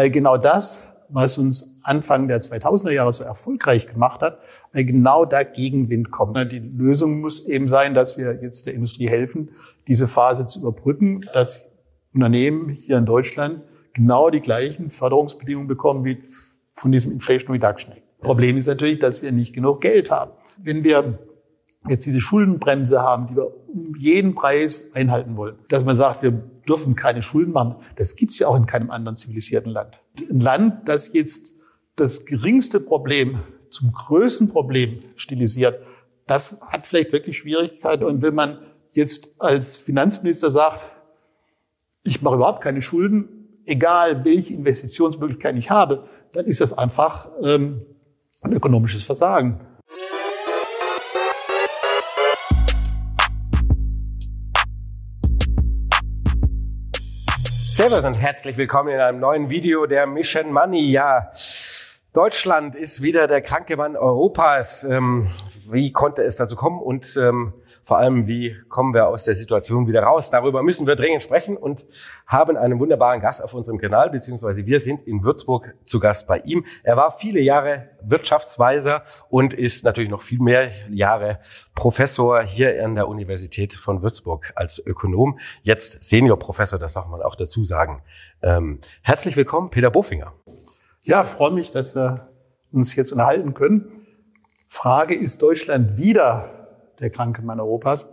weil genau das, was uns Anfang der 2000er Jahre so erfolgreich gemacht hat, weil genau da Gegenwind kommt. Die Lösung muss eben sein, dass wir jetzt der Industrie helfen, diese Phase zu überbrücken, dass Unternehmen hier in Deutschland genau die gleichen Förderungsbedingungen bekommen wie von diesem Inflation Reduction Act. Problem ist natürlich, dass wir nicht genug Geld haben. Wenn wir jetzt diese Schuldenbremse haben, die wir um jeden Preis einhalten wollen, dass man sagt, wir dürfen keine Schulden machen, das gibt's ja auch in keinem anderen zivilisierten Land. Ein Land, das jetzt das geringste Problem zum größten Problem stilisiert, das hat vielleicht wirklich Schwierigkeiten. Und wenn man jetzt als Finanzminister sagt, ich mache überhaupt keine Schulden, egal welche Investitionsmöglichkeiten ich habe, dann ist das einfach ähm, ein ökonomisches Versagen. Servus und herzlich willkommen in einem neuen Video der Mission Money. Ja, Deutschland ist wieder der kranke Mann Europas. Ähm, wie konnte es dazu kommen und ähm, vor allem, wie kommen wir aus der Situation wieder raus? Darüber müssen wir dringend sprechen und haben einen wunderbaren Gast auf unserem Kanal, beziehungsweise wir sind in Würzburg zu Gast bei ihm. Er war viele Jahre Wirtschaftsweiser und ist natürlich noch viel mehr Jahre Professor hier an der Universität von Würzburg als Ökonom. Jetzt Seniorprofessor, das darf man auch dazu sagen. Ähm, herzlich willkommen, Peter Bofinger. Ja, freue mich, dass wir uns jetzt unterhalten können. Frage, ist Deutschland wieder der kranke Mann Europas.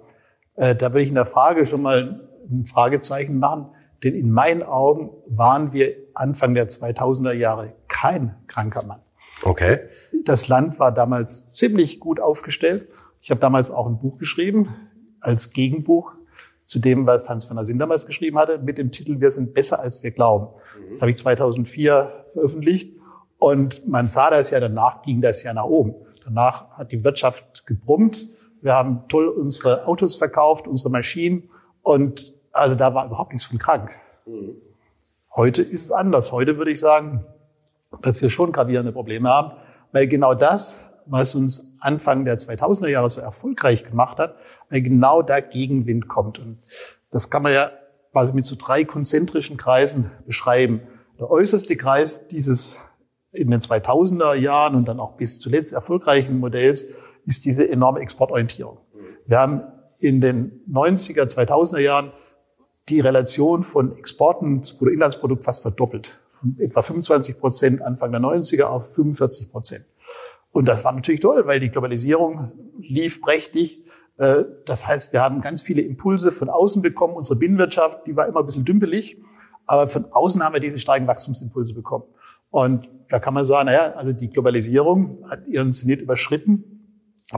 Äh, da würde ich in der Frage schon mal ein Fragezeichen machen, denn in meinen Augen waren wir Anfang der 2000er Jahre kein kranker Mann. Okay. Das Land war damals ziemlich gut aufgestellt. Ich habe damals auch ein Buch geschrieben als Gegenbuch zu dem, was Hans van der Sinn damals geschrieben hatte, mit dem Titel Wir sind besser, als wir glauben. Das habe ich 2004 veröffentlicht und man sah das ja, danach ging das ja nach oben. Danach hat die Wirtschaft gebrummt. Wir haben toll unsere Autos verkauft, unsere Maschinen und also da war überhaupt nichts von krank. Heute ist es anders. Heute würde ich sagen, dass wir schon gravierende Probleme haben, weil genau das, was uns Anfang der 2000er Jahre so erfolgreich gemacht hat, weil genau da Gegenwind kommt. Und das kann man ja quasi mit so drei konzentrischen Kreisen beschreiben. Der äußerste Kreis dieses in den 2000er Jahren und dann auch bis zuletzt erfolgreichen Modells ist diese enorme Exportorientierung. Wir haben in den 90er, 2000er Jahren die Relation von Exporten zu Bruttoinlandsprodukt fast verdoppelt. Von etwa 25 Prozent Anfang der 90er auf 45 Prozent. Und das war natürlich toll, weil die Globalisierung lief prächtig. Äh, das heißt, wir haben ganz viele Impulse von außen bekommen. Unsere Binnenwirtschaft, die war immer ein bisschen dümpelig. Aber von außen haben wir diese starken Wachstumsimpulse bekommen. Und da kann man sagen, naja, also die Globalisierung hat ihren Zenit überschritten.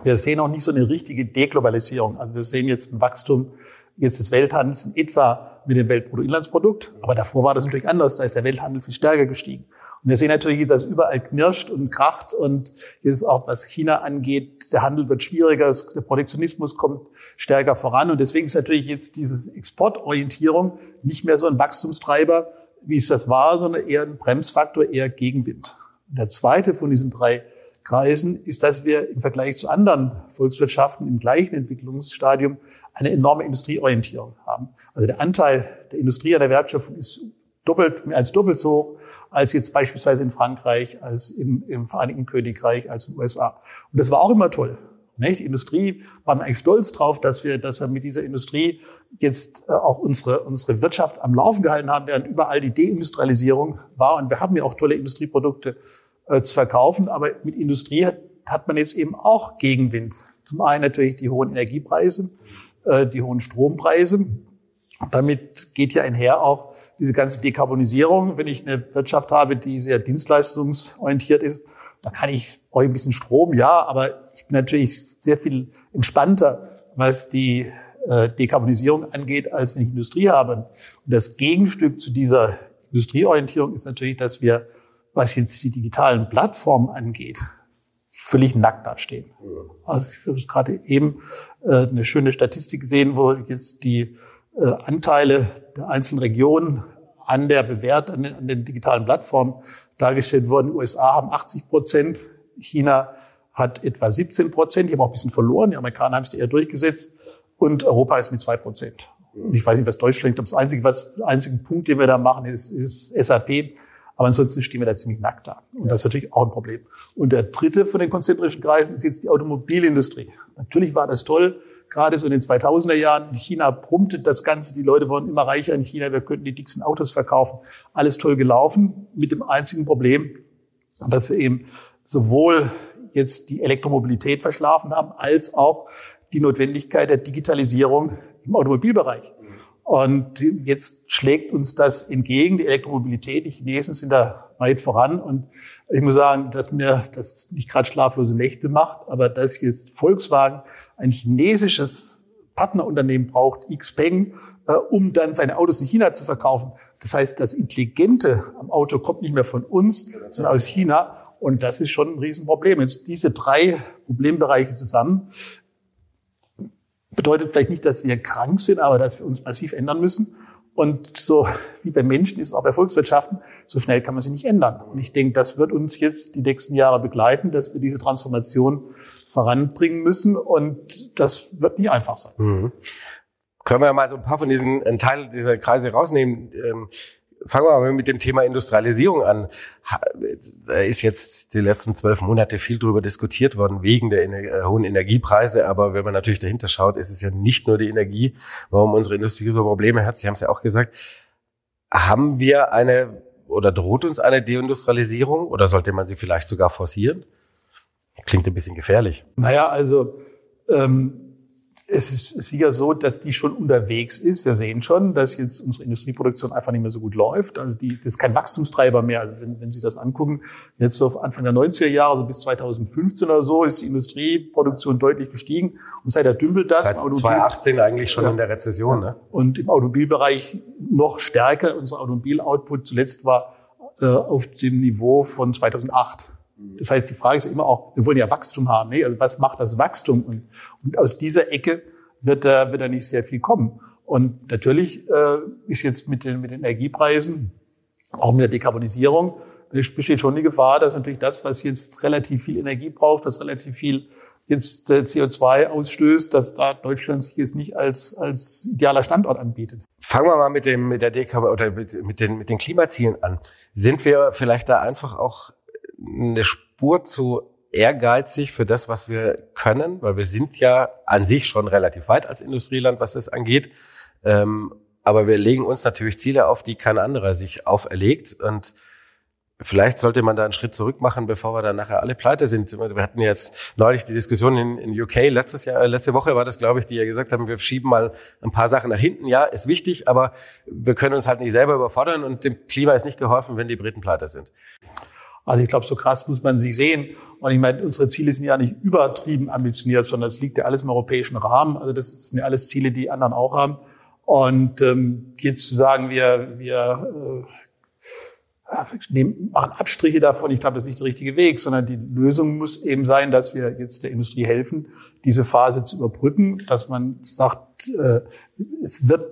Wir sehen auch nicht so eine richtige Deglobalisierung. Also wir sehen jetzt ein Wachstum jetzt des Welthandels in etwa mit dem Weltbruttoinlandsprodukt. Aber davor war das natürlich anders. Da ist der Welthandel viel stärker gestiegen. Und wir sehen natürlich, dass es überall knirscht und kracht. Und jetzt auch, was China angeht, der Handel wird schwieriger, der Protektionismus kommt stärker voran. Und deswegen ist natürlich jetzt diese Exportorientierung nicht mehr so ein Wachstumstreiber, wie es das war, sondern eher ein Bremsfaktor, eher Gegenwind. Und der zweite von diesen drei Kreisen, ist, dass wir im Vergleich zu anderen Volkswirtschaften im gleichen Entwicklungsstadium eine enorme Industrieorientierung haben. Also der Anteil der Industrie an der Wertschöpfung ist doppelt, mehr als doppelt so hoch als jetzt beispielsweise in Frankreich, als in, im Vereinigten Königreich, als in den USA. Und das war auch immer toll. Nicht? Die Industrie waren eigentlich stolz drauf, dass wir, dass wir mit dieser Industrie jetzt äh, auch unsere, unsere Wirtschaft am Laufen gehalten haben, während überall die Deindustrialisierung war. Und wir haben ja auch tolle Industrieprodukte äh, zu verkaufen. Aber mit Industrie hat, hat man jetzt eben auch Gegenwind. Zum einen natürlich die hohen Energiepreise, äh, die hohen Strompreise. Damit geht ja einher auch diese ganze Dekarbonisierung. Wenn ich eine Wirtschaft habe, die sehr dienstleistungsorientiert ist, da kann ich, brauche ich ein bisschen Strom, ja, aber ich bin natürlich sehr viel entspannter, was die äh, Dekarbonisierung angeht, als wenn ich Industrie habe. Und das Gegenstück zu dieser Industrieorientierung ist natürlich, dass wir was jetzt die digitalen Plattformen angeht, völlig nackt dastehen. Also ich habe gerade eben äh, eine schöne Statistik gesehen, wo jetzt die äh, Anteile der einzelnen Regionen an der Bewert, an den, an den digitalen Plattformen dargestellt wurden. Die USA haben 80 Prozent, China hat etwa 17 Prozent, die haben auch ein bisschen verloren, die Amerikaner haben es eher durchgesetzt und Europa ist mit zwei Prozent. Ich weiß nicht, was Deutschland, ich glaube, das einzige, was, einzige Punkt, den wir da machen, ist, ist SAP Aber ansonsten stehen wir da ziemlich nackt da. Und das ist natürlich auch ein Problem. Und der dritte von den konzentrischen Kreisen ist jetzt die Automobilindustrie. Natürlich war das toll, gerade so in den 2000er Jahren. In China brummte das Ganze, die Leute wurden immer reicher in China, wir könnten die dicksten Autos verkaufen. Alles toll gelaufen, mit dem einzigen Problem, dass wir eben sowohl jetzt die Elektromobilität verschlafen haben, als auch die Notwendigkeit der Digitalisierung im Automobilbereich. Und jetzt schlägt uns das entgegen, die Elektromobilität. Die Chinesen sind da weit voran. Und ich muss sagen, dass mir das nicht gerade schlaflose Nächte macht, aber dass jetzt Volkswagen ein chinesisches Partnerunternehmen braucht, Xpeng, äh, um dann seine Autos in China zu verkaufen. Das heißt, das Intelligente am Auto kommt nicht mehr von uns, sondern aus China. Und das ist schon ein Riesenproblem. Jetzt diese drei Problembereiche zusammen bedeutet vielleicht nicht, dass wir krank sind, aber dass wir uns massiv ändern müssen. Und so wie bei Menschen ist es auch bei Volkswirtschaften, so schnell kann man sich nicht ändern. Und ich denke, das wird uns jetzt die nächsten Jahre begleiten, dass wir diese Transformation voranbringen müssen. Und das wird nie einfach sein. Mhm. Können wir mal so ein paar von diesen Teilen dieser Kreise rausnehmen? Ähm, fangen wir mal mit dem Thema Industrialisierung an. Da ist jetzt die letzten zwölf Monate viel darüber diskutiert worden, wegen der äh, hohen Energiepreise. Aber wenn man natürlich dahinter schaut, ist es ja nicht nur die Energie, warum unsere Industrie so Probleme hat. Sie haben es ja auch gesagt. Haben wir eine oder droht uns eine Deindustrialisierung oder sollte man sie vielleicht sogar forcieren? Klingt ein bisschen gefährlich. Naja, also ähm, es ist sicher so, dass die schon unterwegs ist. Wir sehen schon, dass jetzt unsere Industrieproduktion einfach nicht mehr so gut läuft. Also die, das ist kein Wachstumstreiber mehr. Also wenn, wenn Sie das angucken, jetzt so Anfang der 90er Jahre, so bis 2015 oder so, ist die Industrieproduktion deutlich gestiegen. Und seit der dümpelt das. Seit 2018 eigentlich schon ja. in der Rezession. Ne? Und im Automobilbereich noch stärker. Unser Automobil-Output zuletzt war äh, auf dem Niveau von 2008. Das heißt, die Frage ist immer auch, wir wollen ja Wachstum haben. Ne? Also was macht das Wachstum? Und, und aus dieser Ecke wird da, wird da nicht sehr viel kommen. Und natürlich äh, ist jetzt mit den, mit den Energiepreisen, auch mit der Dekarbonisierung, besteht schon die Gefahr, dass natürlich das, was jetzt relativ viel Energie braucht, was relativ viel jetzt äh, CO2 ausstößt, dass da Deutschland sich jetzt nicht als, als idealer Standort anbietet. Fangen wir mal mit dem, mit der Dekab oder mit, mit den, mit den Klimazielen an. Sind wir vielleicht da einfach auch eine Spur zu ehrgeizig für das, was wir können, weil wir sind ja an sich schon relativ weit als Industrieland, was das angeht. Ähm, aber wir legen uns natürlich Ziele auf, die kein anderer sich auferlegt. Und vielleicht sollte man da einen Schritt zurück machen, bevor wir dann nachher alle pleite sind. Wir hatten jetzt neulich die Diskussion in, in UK, letztes Jahr, letzte Woche war das, glaube ich, die ja gesagt haben, wir schieben mal ein paar Sachen nach hinten. Ja, ist wichtig, aber wir können uns halt nicht selber überfordern und dem Klima ist nicht geholfen, wenn die Briten pleite sind. Also ich glaube, so krass muss man sie sehen. Und ich meine, unsere Ziele sind ja nicht übertrieben ambitioniert, sondern es liegt ja alles im europäischen Rahmen. Also das sind ja alles Ziele, die anderen auch haben. Und ähm, jetzt zu sagen, wir, wir äh, nehmen, machen Abstriche davon, ich glaube, das ist nicht der richtige Weg, sondern die Lösung muss eben sein, dass wir jetzt der Industrie helfen, diese Phase zu überbrücken, dass man sagt, äh, es wird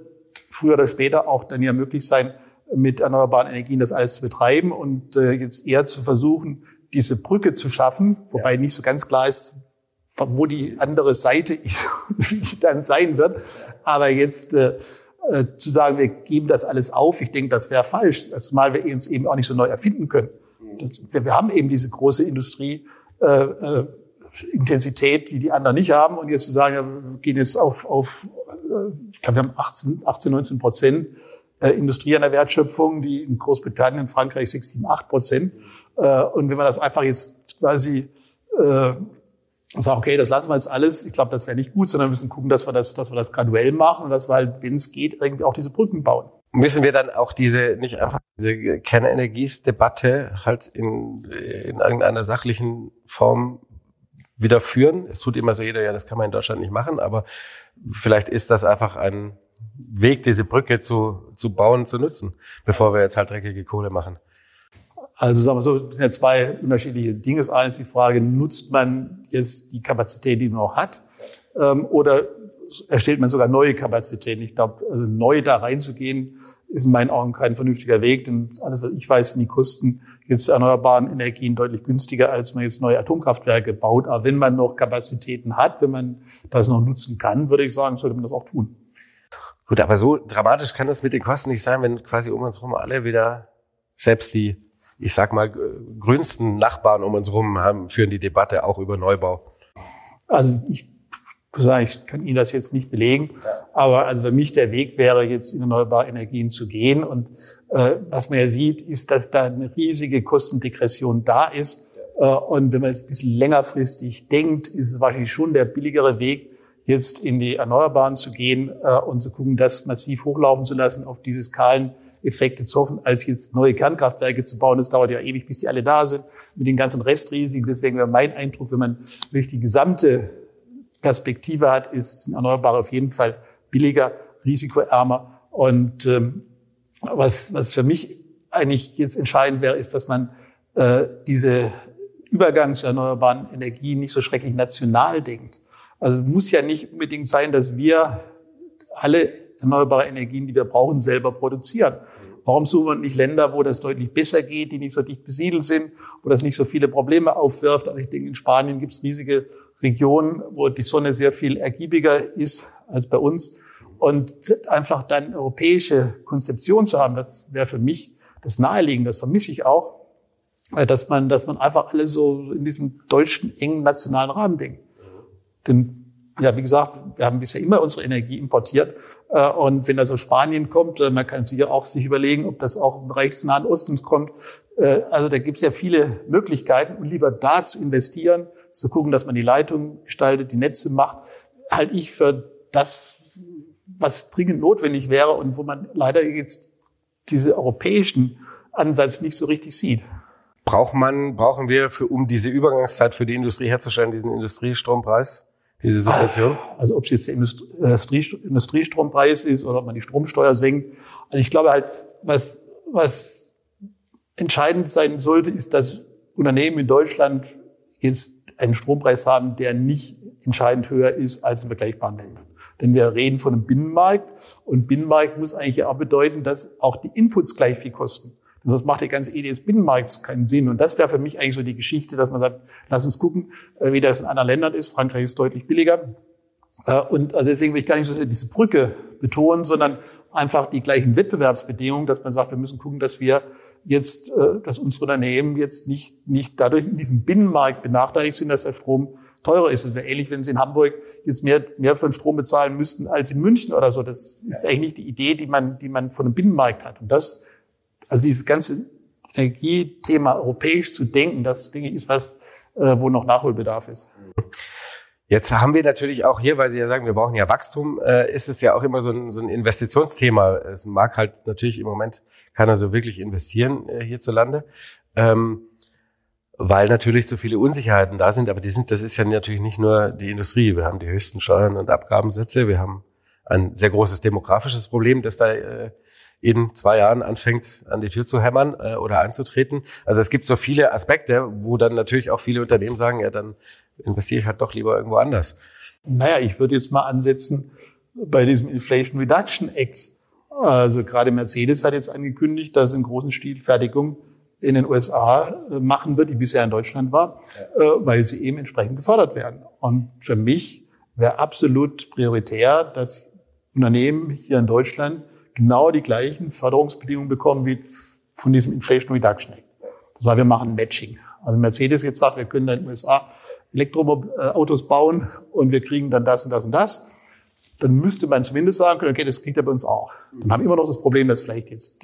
früher oder später auch dann ja möglich sein, mit erneuerbaren Energien das alles zu betreiben und äh, jetzt eher zu versuchen, diese Brücke zu schaffen, wobei ja. nicht so ganz klar ist, wo die andere Seite ist, wie die dann sein wird. Aber jetzt äh, äh, zu sagen, wir geben das alles auf, ich denke, das wäre falsch, zumal wir uns eben auch nicht so neu erfinden können. Das, wir, wir, haben eben diese große Industrie. Äh, äh, Intensität, die die anderen nicht haben. Und jetzt zu sagen, ja, wir gehen jetzt auf, auf äh, ich glaube, wir haben 18, 18 19 Prozent äh, Industrie an der Wertschöpfung, die in Großbritannien, Frankreich 6, 7, 8 Prozent. Äh, und wenn man das einfach jetzt quasi äh, sagen, okay, das lassen wir jetzt alles, ich glaube, das wäre nicht gut, sondern wir müssen gucken, dass wir das, dass wir das graduell machen und dass wir halt, wenn es geht, irgendwie auch diese Brücken bauen. Müssen wir dann auch diese, nicht einfach diese Kernenergiesdebatte halt in, in irgendeiner sachlichen Form wieder führen? Es tut immer so jeder, ja, das kann man in Deutschland nicht machen, aber vielleicht ist das einfach ein Weg, diese Brücke zu, zu bauen, zu nutzen, bevor wir jetzt halt dreckige Kohle machen? Also sagen wir so, das sind ja zwei unterschiedliche Dinge. Das eine ist die Frage, nutzt man jetzt die Kapazität, die man noch hat, ähm, oder erstellt man sogar neue Kapazitäten? Ich glaube, also neu da reinzugehen, ist in meinen Augen kein vernünftiger Weg, denn alles, was ich weiß, sind die Kosten jetzt erneuerbaren Energien deutlich günstiger, als man jetzt neue Atomkraftwerke baut. Aber wenn man noch Kapazitäten hat, wenn man das noch nutzen kann, würde ich sagen, sollte man das auch tun. Gut, aber so dramatisch kann das mit den Kosten nicht sein, wenn quasi um uns herum alle wieder selbst die ich sag mal, grünsten Nachbarn um uns herum haben, führen die Debatte auch über Neubau. Also ich ich kann Ihnen das jetzt nicht belegen, aber also für mich der Weg wäre, jetzt in erneuerbare Energien zu gehen. Und äh, was man ja sieht, ist, dass da eine riesige Kostendegression da ist. Äh, und wenn man es ein bisschen längerfristig denkt, ist es wahrscheinlich schon der billigere Weg, jetzt in die Erneuerbaren zu gehen äh, und zu gucken, das massiv hochlaufen zu lassen, auf diese Skaleneffekte zu hoffen, als jetzt neue Kernkraftwerke zu bauen. Das dauert ja ewig, bis die alle da sind, mit den ganzen Restrisiken. Deswegen wäre mein Eindruck, wenn man wirklich die gesamte Perspektive hat, ist Erneuerbare auf jeden Fall billiger, risikoärmer. Und ähm, was, was für mich eigentlich jetzt entscheidend wäre, ist, dass man äh, diese Übergang zu erneuerbaren Energien nicht so schrecklich national denkt. Also muss ja nicht unbedingt sein, dass wir alle erneuerbare Energien, die wir brauchen, selber produzieren. Warum suchen wir nicht Länder, wo das deutlich besser geht, die nicht so dicht besiedelt sind, wo das nicht so viele Probleme aufwirft? Also ich denke, in Spanien gibt es riesige Regionen, wo die Sonne sehr viel ergiebiger ist als bei uns. Und einfach dann europäische Konzeption zu haben, das wäre für mich das Naheliegende, das vermisse ich auch, dass man, dass man einfach alles so in diesem deutschen engen nationalen Rahmen denkt. Denn, ja, wie gesagt, wir haben bisher immer unsere Energie importiert. Äh, und wenn aus Spanien kommt, äh, man kann sich ja auch sich überlegen, ob das auch im Bereich des Nahen Ostens kommt. Äh, also da gibt es ja viele Möglichkeiten und lieber da zu investieren, zu gucken, dass man die Leitung gestaltet, die Netze macht, halte ich für das, was dringend notwendig wäre und wo man leider jetzt diese europäischen Ansatz nicht so richtig sieht. Braucht man, brauchen wir für, um diese Übergangszeit für die Industrie herzustellen, diesen Industriestrompreis? Diese Situation? Also ob es jetzt der Industrie, Industriestrompreis ist oder ob man die Stromsteuer senkt. Also ich glaube halt, was, was entscheidend sein sollte, ist, dass Unternehmen in Deutschland jetzt einen Strompreis haben, der nicht entscheidend höher ist als in vergleichbaren Ländern. Denn wir reden von einem Binnenmarkt und Binnenmarkt muss eigentlich auch bedeuten, dass auch die Inputs gleich viel kosten. Und sonst macht die ganze Idee des Binnenmarkts keinen Sinn. Und das wäre für mich eigentlich so die Geschichte, dass man sagt, lass uns gucken, äh, wie das in anderen Ländern ist. Frankreich ist deutlich billiger. Äh, und also deswegen will ich gar nicht so sehr diese Brücke betonen, sondern einfach die gleichen Wettbewerbsbedingungen, dass man sagt, wir müssen gucken, dass wir jetzt, äh, dass unsere Unternehmen jetzt nicht, nicht dadurch in diesem Binnenmarkt benachteiligt sind, dass der Strom teurer ist. Es wäre ähnlich, wenn Sie in Hamburg jetzt mehr, mehr für den Strom bezahlen müssten als in München oder so. Das ist eigentlich nicht die Idee, die man, die man von einem Binnenmarkt hat. Und das also dieses ganze Energiethema europäisch zu denken, das denke ich ist was, äh, wo noch Nachholbedarf ist. Jetzt haben wir natürlich auch hier, weil Sie ja sagen, wir brauchen ja Wachstum, äh, ist es ja auch immer so ein, so ein Investitionsthema. Es mag halt natürlich im Moment keiner so wirklich investieren äh, hierzulande, ähm, weil natürlich so viele Unsicherheiten da sind. Aber die sind, das ist ja natürlich nicht nur die Industrie. Wir haben die höchsten Steuern und Abgabensätze. Wir haben ein sehr großes demografisches Problem, das da äh, in zwei Jahren anfängt, an die Tür zu hämmern äh, oder einzutreten. Also es gibt so viele Aspekte, wo dann natürlich auch viele Unternehmen sagen, ja, dann investiere ich halt doch lieber irgendwo anders. Naja, ich würde jetzt mal ansetzen bei diesem Inflation Reduction Act. Also gerade Mercedes hat jetzt angekündigt, dass in großen Stil Fertigung in den USA äh, machen wird, die bisher in Deutschland war, ja. Äh, weil sie eben entsprechend gefördert werden. Und für mich wäre absolut prioritär, dass Unternehmen hier in Deutschland genau die gleichen Förderungsbedingungen bekommen wie von diesem Inflation Reduction Act. Das war, wir machen Matching. Also Mercedes jetzt sagt, wir können in den USA Elektroautos bauen und wir kriegen dann das und das und das. Dann müsste man zumindest sagen können, okay, das kriegt er bei uns auch. Dann haben wir immer noch das Problem, dass vielleicht jetzt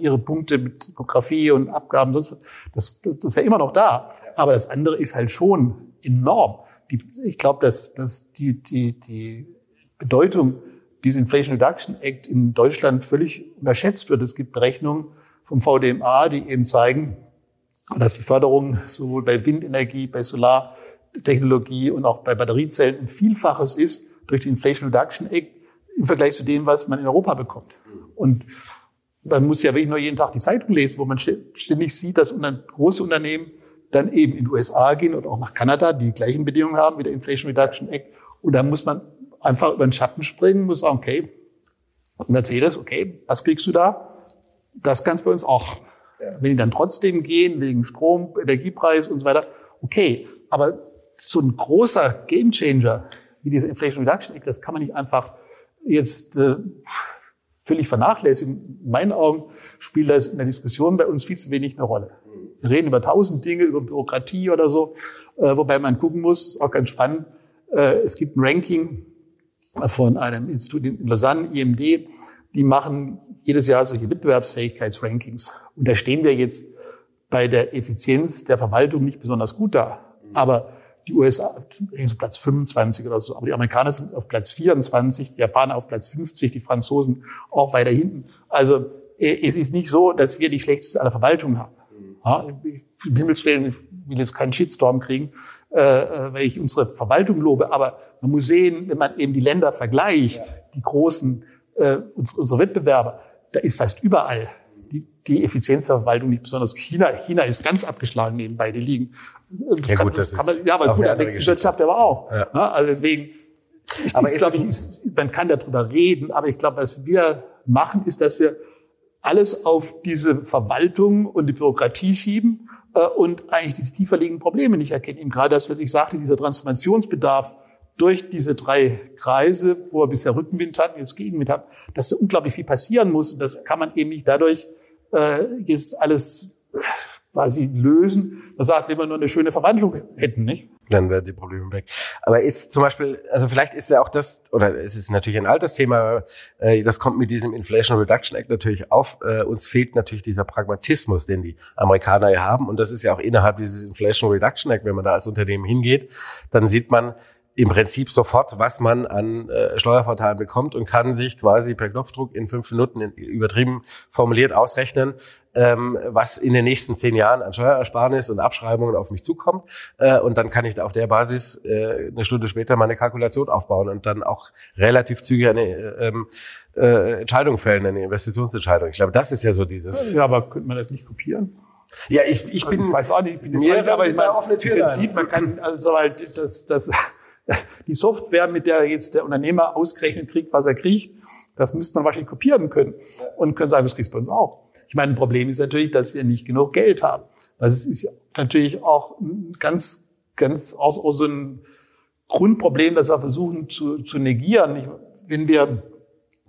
ihre Punkte mit Demografie und Abgaben, sonst das, das wäre immer noch da. Aber das andere ist halt schon enorm. Die, ich glaube, dass, dass die, die, die Bedeutung diese Inflation Reduction Act in Deutschland völlig unterschätzt wird. Es gibt Berechnungen vom VDMA, die eben zeigen, dass die Förderung sowohl bei Windenergie, bei Solartechnologie und auch bei Batteriezellen ein Vielfaches ist durch die Inflation Reduction Act im Vergleich zu dem, was man in Europa bekommt. Und man muss ja wirklich nur jeden Tag die Zeitung lesen, wo man ständig sieht, dass große Unternehmen dann eben in die USA gehen oder auch nach Kanada, die gleichen Bedingungen haben wie der Inflation Reduction Act. Und da muss man einfach über den Schatten springen, muss sagen, okay, Mercedes, okay, was kriegst du da? Das kannst du bei uns auch. Wenn die dann trotzdem gehen, wegen Strom, Energiepreis und so weiter, okay. Aber so ein großer Gamechanger wie diese Inflation Reduction Act, das kann man nicht einfach jetzt äh, völlig vernachlässigt. In meinen Augen spielt das in der Diskussion bei uns viel zu wenig eine Rolle. Wir reden über tausend Dinge, über Bürokratie oder so, äh, wobei man gucken muss, ist auch ganz spannend, äh, es gibt ein Ranking von einem Institut in Lausanne, IMD, die machen jedes Jahr solche Wettbewerbsfähigkeitsrankings. Und da stehen wir jetzt bei der Effizienz der Verwaltung nicht besonders gut da. Aber die USA auf Platz 25 oder so, aber die Amerikaner sind auf Platz 24, die Japaner auf Platz 50, die Franzosen auch weiter hinten. Also äh, es ist nicht so, dass wir die schlechteste aller Verwaltungen haben. Ja, Im Himmels Willen, ich will jetzt keinen Shitstorm kriegen, äh, äh, weil ich unsere Verwaltung lobe, aber man muss sehen, wenn man eben die Länder vergleicht, die großen, äh, unsere Wettbewerber, da ist fast überall die, die Effizienz der Verwaltung nicht besonders. China, China ist ganz abgeschlagen nebenbei, die liegen. Das ja, kann, gut, das, kann man, ja, aber gut, der Wechselwirtschaft aber auch. Ja. Ja, also deswegen, ich, aber ich glaube, ich, man kann darüber reden, aber ich glaube, was wir machen, ist, dass wir alles auf diese Verwaltung und die Bürokratie schieben und eigentlich diese tiefer liegenden Probleme nicht erkennen. Eben gerade das, was ich sagte, dieser Transformationsbedarf durch diese drei Kreise, wo wir bisher Rückenwind hatten, jetzt Gegenwind haben, dass so unglaublich viel passieren muss. Und das kann man eben nicht dadurch äh, jetzt alles quasi lösen. Man sagt, wenn wir nur eine schöne Verwandlung hätten, nicht? Dann wären die Probleme weg. Aber ist zum Beispiel, also vielleicht ist ja auch das, oder es ist natürlich ein altes Thema, äh, das kommt mit diesem Inflation Reduction Act natürlich auf. Äh, uns fehlt natürlich dieser Pragmatismus, den die Amerikaner ja haben. Und das ist ja auch innerhalb dieses Inflation Reduction Act, wenn man da als Unternehmen hingeht, dann sieht man, im Prinzip sofort, was man an äh, Steuervorteilen bekommt und kann sich quasi per Knopfdruck in fünf Minuten in, übertrieben formuliert ausrechnen, ähm, was in den nächsten zehn Jahren an Steuerersparnis und Abschreibungen auf mich zukommt. Äh, und dann kann ich auf der Basis äh, eine Stunde später meine Kalkulation aufbauen und dann auch relativ zügig eine äh, ähm, äh, Entscheidung fällen, eine Investitionsentscheidung. Ich glaube, das ist ja so dieses. Ja, aber könnte man das nicht kopieren? Ja, ich, ich bin. Ich weiß auch nicht, ich bin jetzt aber ich meine, im Prinzip, man kann, also weil das, das die Software, mit der jetzt der Unternehmer ausgerechnet kriegt, was er kriegt, das müsste man wahrscheinlich kopieren können und können sagen, das kriegst du bei uns auch. Ich meine, ein Problem ist natürlich, dass wir nicht genug Geld haben. Das ist natürlich auch ganz, ganz auch, auch so ein Grundproblem, das wir versuchen zu, zu negieren. wenn wir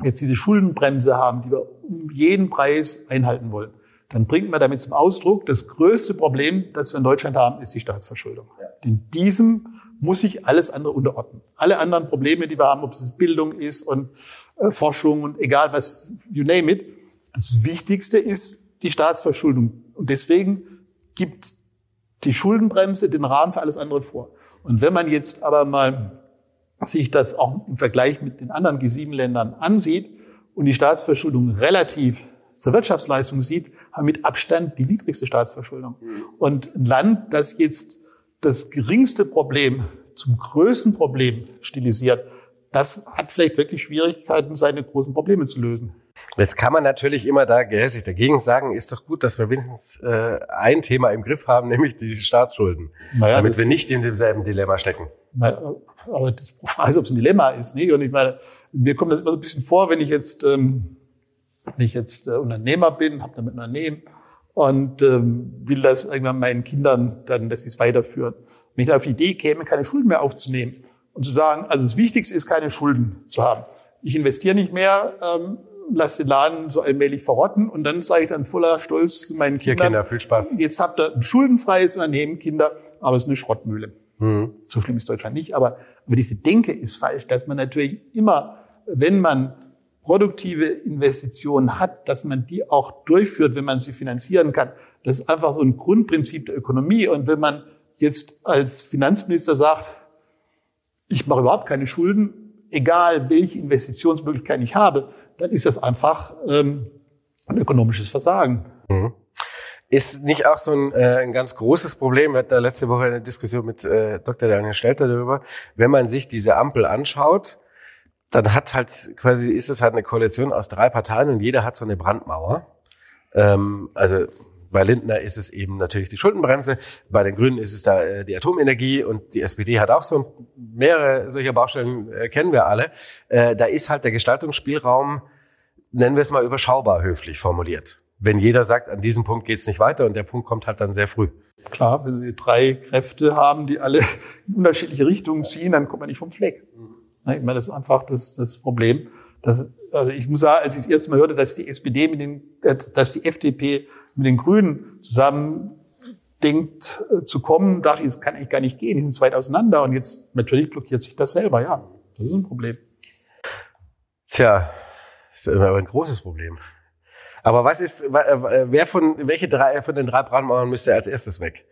jetzt diese Schuldenbremse haben, die wir um jeden Preis einhalten wollen, dann bringt man damit zum Ausdruck, das größte Problem, das wir in Deutschland haben, ist die Staatsverschuldung. In diesem muss sich alles andere unterordnen. Alle anderen Probleme, die wir haben, ob es Bildung ist und äh, Forschung und egal was, you name it, das Wichtigste ist die Staatsverschuldung. Und deswegen gibt die Schuldenbremse den Rahmen für alles andere vor. Und wenn man jetzt aber mal sich das auch im Vergleich mit den anderen G7-Ländern ansieht und die Staatsverschuldung relativ zur Wirtschaftsleistung sieht, haben mit Abstand die niedrigste Staatsverschuldung. Mhm. Und ein Land, das jetzt das geringste Problem zum größten Problem stilisiert, das hat vielleicht wirklich Schwierigkeiten, seine großen Probleme zu lösen. Jetzt kann man natürlich immer da gehässig dagegen sagen, ist doch gut, dass wir wenigstens äh, ein Thema im Griff haben, nämlich die Staatsschulden, naja, damit wir nicht in demselben Dilemma stecken. Naja, aber das ist, ob es ein Dilemma ist. Nicht? Und ich meine, mir kommt das immer so ein bisschen vor, wenn ich jetzt, ähm, wenn ich jetzt äh, Unternehmer bin, habe damit ein Unternehmen und ähm, will das irgendwann meinen Kindern dann, dass sie es weiterführen. Wenn ich da auf die Idee käme, keine Schulden mehr aufzunehmen und zu sagen, also das Wichtigste ist, keine Schulden zu haben. Ich investiere nicht mehr, ähm, lasse den Laden so allmählich verrotten und dann sage ich dann voller Stolz zu meinen Kindern, Hier Kinder, viel Spaß. jetzt habt ihr ein schuldenfreies Unternehmen, Kinder, aber es ist eine Schrottmühle. Mhm. So schlimm ist Deutschland nicht, aber, aber diese Denke ist falsch, dass man natürlich immer, wenn man produktive Investitionen hat, dass man die auch durchführt, wenn man sie finanzieren kann. Das ist einfach so ein Grundprinzip der Ökonomie. Und wenn man jetzt als Finanzminister sagt, ich mache überhaupt keine Schulden, egal welche Investitionsmöglichkeiten ich habe, dann ist das einfach ähm, ein ökonomisches Versagen. Mhm. Ist nicht auch so ein, äh, ein ganz großes Problem, wir hatten da letzte Woche eine Diskussion mit äh, Dr. Daniel Stelter darüber, wenn man sich diese Ampel anschaut, dann hat halt quasi, ist es halt eine Koalition aus drei Parteien und jeder hat so eine Brandmauer. Ähm, also bei Lindner ist es eben natürlich die Schuldenbremse, bei den Grünen ist es da äh, die Atomenergie und die SPD hat auch so mehrere solcher Baustellen, äh, kennen wir alle. Äh, da ist halt der Gestaltungsspielraum, nennen wir es mal überschaubar höflich formuliert. Wenn jeder sagt, an diesem Punkt geht's nicht weiter und der Punkt kommt halt dann sehr früh. Klar, wenn Sie drei Kräfte haben, die alle in unterschiedliche Richtungen ziehen, dann kommt man nicht vom Fleck. Ich meine, das ist einfach das, das Problem. Das, also ich muss sagen, als ich das erste Mal hörte, dass die SPD mit den, äh, dass die FDP mit den Grünen zusammen denkt äh, zu kommen, dachte ich, das kann eigentlich gar nicht gehen, die sind weit auseinander und jetzt natürlich blockiert sich das selber, ja. Das ist ein Problem. Tja, das ist aber ein großes Problem. Aber was ist, äh, wer von, welche drei von den drei Brandmauern müsste als erstes weg?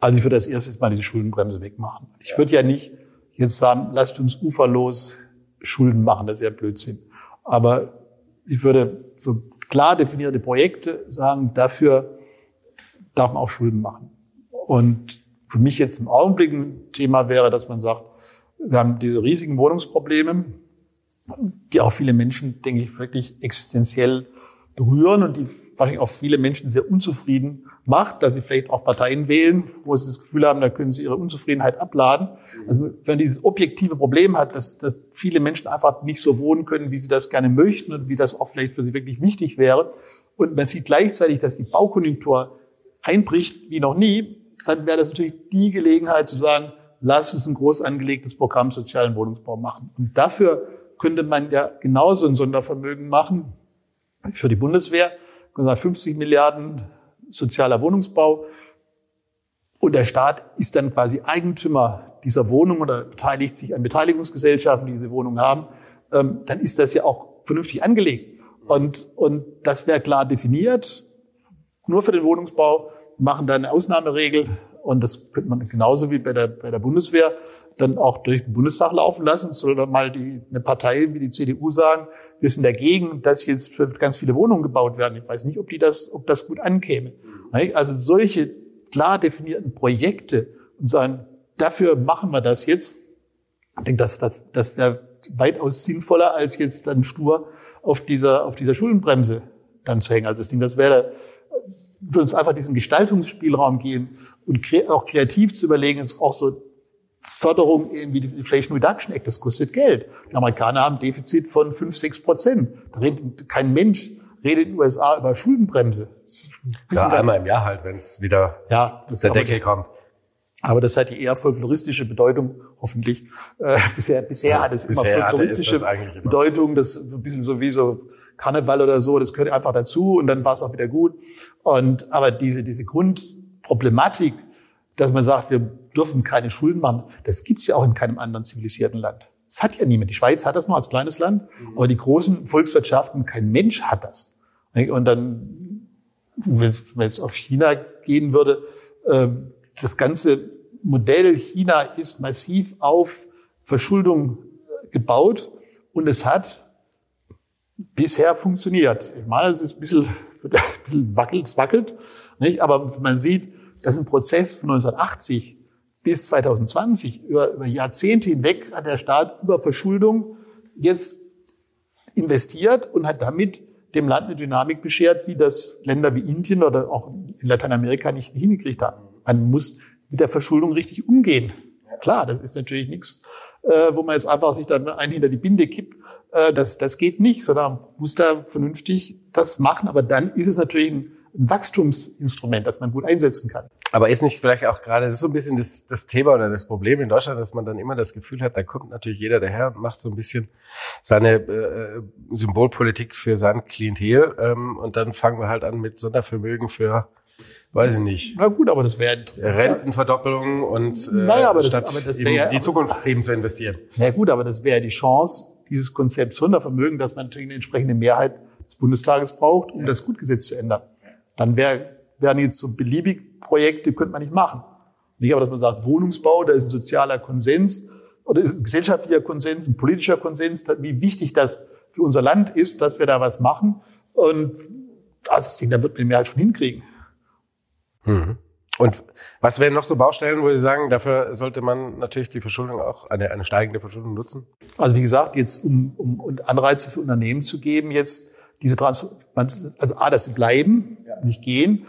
Also ich würde als erstes mal diese Schuldenbremse wegmachen. Ich würde ja nicht jetzt sagen, lasst uns uferlos Schulden machen, das ist ja Blödsinn. Aber ich würde für klar definierte Projekte sagen, dafür darf man auch Schulden machen. Und für mich jetzt im Augenblick ein Thema wäre, dass man sagt, wir haben diese riesigen Wohnungsprobleme, die auch viele Menschen, denke ich, wirklich existenziell berühren und die wahrscheinlich auch viele Menschen sehr unzufrieden macht, dass sie vielleicht auch Parteien wählen, wo sie das Gefühl haben, da können sie ihre Unzufriedenheit abladen. Also wenn man dieses objektive Problem hat, dass, dass viele Menschen einfach nicht so wohnen können, wie sie das gerne möchten und wie das auch vielleicht für sie wirklich wichtig wäre, und man sieht gleichzeitig, dass die Baukonjunktur einbricht wie noch nie, dann wäre das natürlich die Gelegenheit zu sagen, lass uns ein groß angelegtes Programm sozialen Wohnungsbau machen. Und dafür könnte man ja genauso ein Sondervermögen machen für die Bundeswehr, 50 Milliarden sozialer Wohnungsbau. Und der Staat ist dann quasi Eigentümer dieser Wohnung oder beteiligt sich an Beteiligungsgesellschaften, die diese Wohnung haben. Ähm, dann ist das ja auch vernünftig angelegt. Und, und das wäre klar definiert. Nur für den Wohnungsbau machen da eine Ausnahmeregel. Und das könnte man genauso wie bei der, bei der Bundeswehr dann auch durch den Bundestag laufen lassen. Soll dann mal die, eine Partei wie die CDU sagen, wir sind dagegen, dass jetzt ganz viele Wohnungen gebaut werden. Ich weiß nicht, ob die das, ob das gut ankäme. Also solche klar definierten Projekte und sagen, dafür machen wir das jetzt. Ich denke, das, das, das wäre weitaus sinnvoller, als jetzt dann stur auf dieser, auf dieser Schuldenbremse dann zu hängen. Also das Ding, das wäre, würde uns einfach diesen Gestaltungsspielraum geben und auch kreativ zu überlegen, jetzt auch so Förderung wie das Inflation Reduction Act, das kostet Geld. Die Amerikaner haben ein Defizit von 5, 6 Prozent. Da redet kein Mensch redet in den USA über Schuldenbremse. Ja, einmal im Jahr halt, wenn es wieder ja, das der Deckel kommt. Aber das hat die eher folkloristische Bedeutung, hoffentlich. Äh, bisher, bisher ja, hat es immer folkloristische das Bedeutung, das ein bisschen so wie so Karneval oder so, das gehört einfach dazu und dann war es auch wieder gut. Und aber diese, diese Grundproblematik, dass man sagt, wir dürfen keine Schulden machen, das gibt's ja auch in keinem anderen zivilisierten Land. Das hat ja niemand. Die Schweiz hat das nur als kleines Land, mhm. aber die großen Volkswirtschaften, kein Mensch hat das. Und dann, wenn es auf China gehen würde, ähm, das ganze Modell China ist massiv auf Verschuldung gebaut und es hat bisher funktioniert. Ich meine, es ist ein bisschen, ein bisschen wackelt, wackelt, nicht? aber man sieht, das ist ein Prozess von 1980 bis 2020. Über, über Jahrzehnte hinweg hat der Staat über Verschuldung jetzt investiert und hat damit dem Land eine Dynamik beschert, wie das Länder wie Indien oder auch in Lateinamerika nicht hingekriegt haben. Man muss mit der Verschuldung richtig umgehen. Klar, das ist natürlich nichts, äh, wo man jetzt einfach sich dann ein hinter die Binde kippt. Äh, das, das geht nicht, sondern man muss da vernünftig das machen. Aber dann ist es natürlich ein Wachstumsinstrument, das man gut einsetzen kann. Aber ist nicht vielleicht auch gerade, das ist so ein bisschen das, das Thema oder das Problem in Deutschland, dass man dann immer das Gefühl hat, da kommt natürlich jeder daher und macht so ein bisschen seine äh, Symbolpolitik für sein Klientel ähm, und dann fangen wir halt an mit Sondervermögen für weiß ich nicht. Na gut, aber das wäre Rentenverdoppelung und äh, naja, aber das, aber das wär, die Zukunftsthemen zu investieren. Na gut, aber das wäre die Chance, dieses Konzept Sondervermögen, dass man natürlich eine entsprechende Mehrheit des Bundestages braucht, um ja. das Gutgesetz zu ändern. Dann wär, wären jetzt so beliebig Projekte, könnte man nicht machen. Nicht aber, dass man sagt, Wohnungsbau, da ist ein sozialer Konsens oder ist ein gesellschaftlicher Konsens, ein politischer Konsens, wie wichtig das für unser Land ist, dass wir da was machen. Und ich denke, da wird man mehr halt schon hinkriegen. Mhm. Und was wären noch so Baustellen, wo Sie sagen, dafür sollte man natürlich die Verschuldung auch, eine, eine steigende Verschuldung nutzen? Also wie gesagt, jetzt um, um Anreize für Unternehmen zu geben, jetzt diese Trans also A, dass sie bleiben, ja. nicht gehen,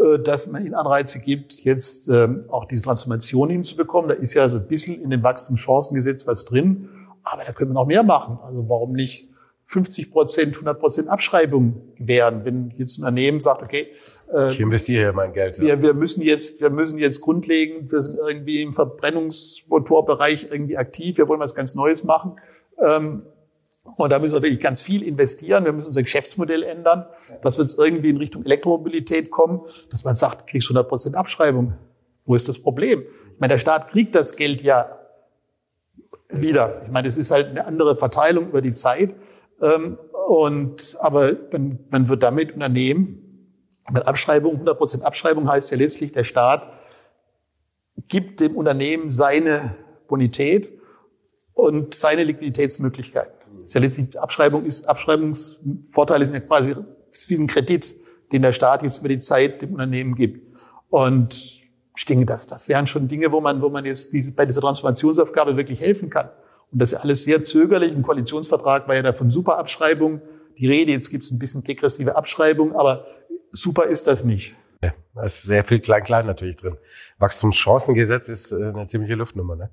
äh, dass man ihnen Anreize gibt, jetzt ähm, auch diese Transformation hinzubekommen. Da ist ja so ein bisschen in dem Wachstumschancengesetz was drin, aber da können wir noch mehr machen. Also warum nicht 50 Prozent, 100 Prozent Abschreibung gewähren, wenn jetzt ein Unternehmen sagt, okay, äh, ich investiere hier mein Geld. Wir, wir müssen jetzt, wir müssen jetzt grundlegend, wir sind irgendwie im Verbrennungsmotorbereich irgendwie aktiv, wir wollen was ganz Neues machen. Ähm, Und da müssen wir wirklich ganz viel investieren. Wir müssen unser Geschäftsmodell ändern, dass wir jetzt irgendwie in Richtung Elektromobilität kommen, dass man sagt, kriegst 100 Prozent Abschreibung. Wo ist das Problem? Ich meine, der Staat kriegt das Geld ja wieder. Ich meine, das ist halt eine andere Verteilung über die Zeit. Ähm, und, aber man, man wird damit Unternehmen, mit Abschreibung, 100 Prozent Abschreibung heißt ja letztlich, der Staat gibt dem Unternehmen seine Bonität und seine Liquiditätsmöglichkeiten. Ist ja letztlich, Abschreibung ist, Abschreibungsvorteile sind ja quasi wie ein Kredit, den der Staat jetzt über die Zeit dem Unternehmen gibt. Und ich denke, das, das wären schon Dinge, wo man, wo man jetzt diese, bei dieser Transformationsaufgabe wirklich helfen kann. Und das ist alles sehr zögerlich. Im Koalitionsvertrag war ja da von Superabschreibung die Rede. Jetzt gibt es ein bisschen degressive Abschreibung, aber super ist das nicht. Ja, da ist sehr viel Klein-Klein natürlich drin. Wachstumschancengesetz ist äh, eine ziemliche Luftnummer, ne?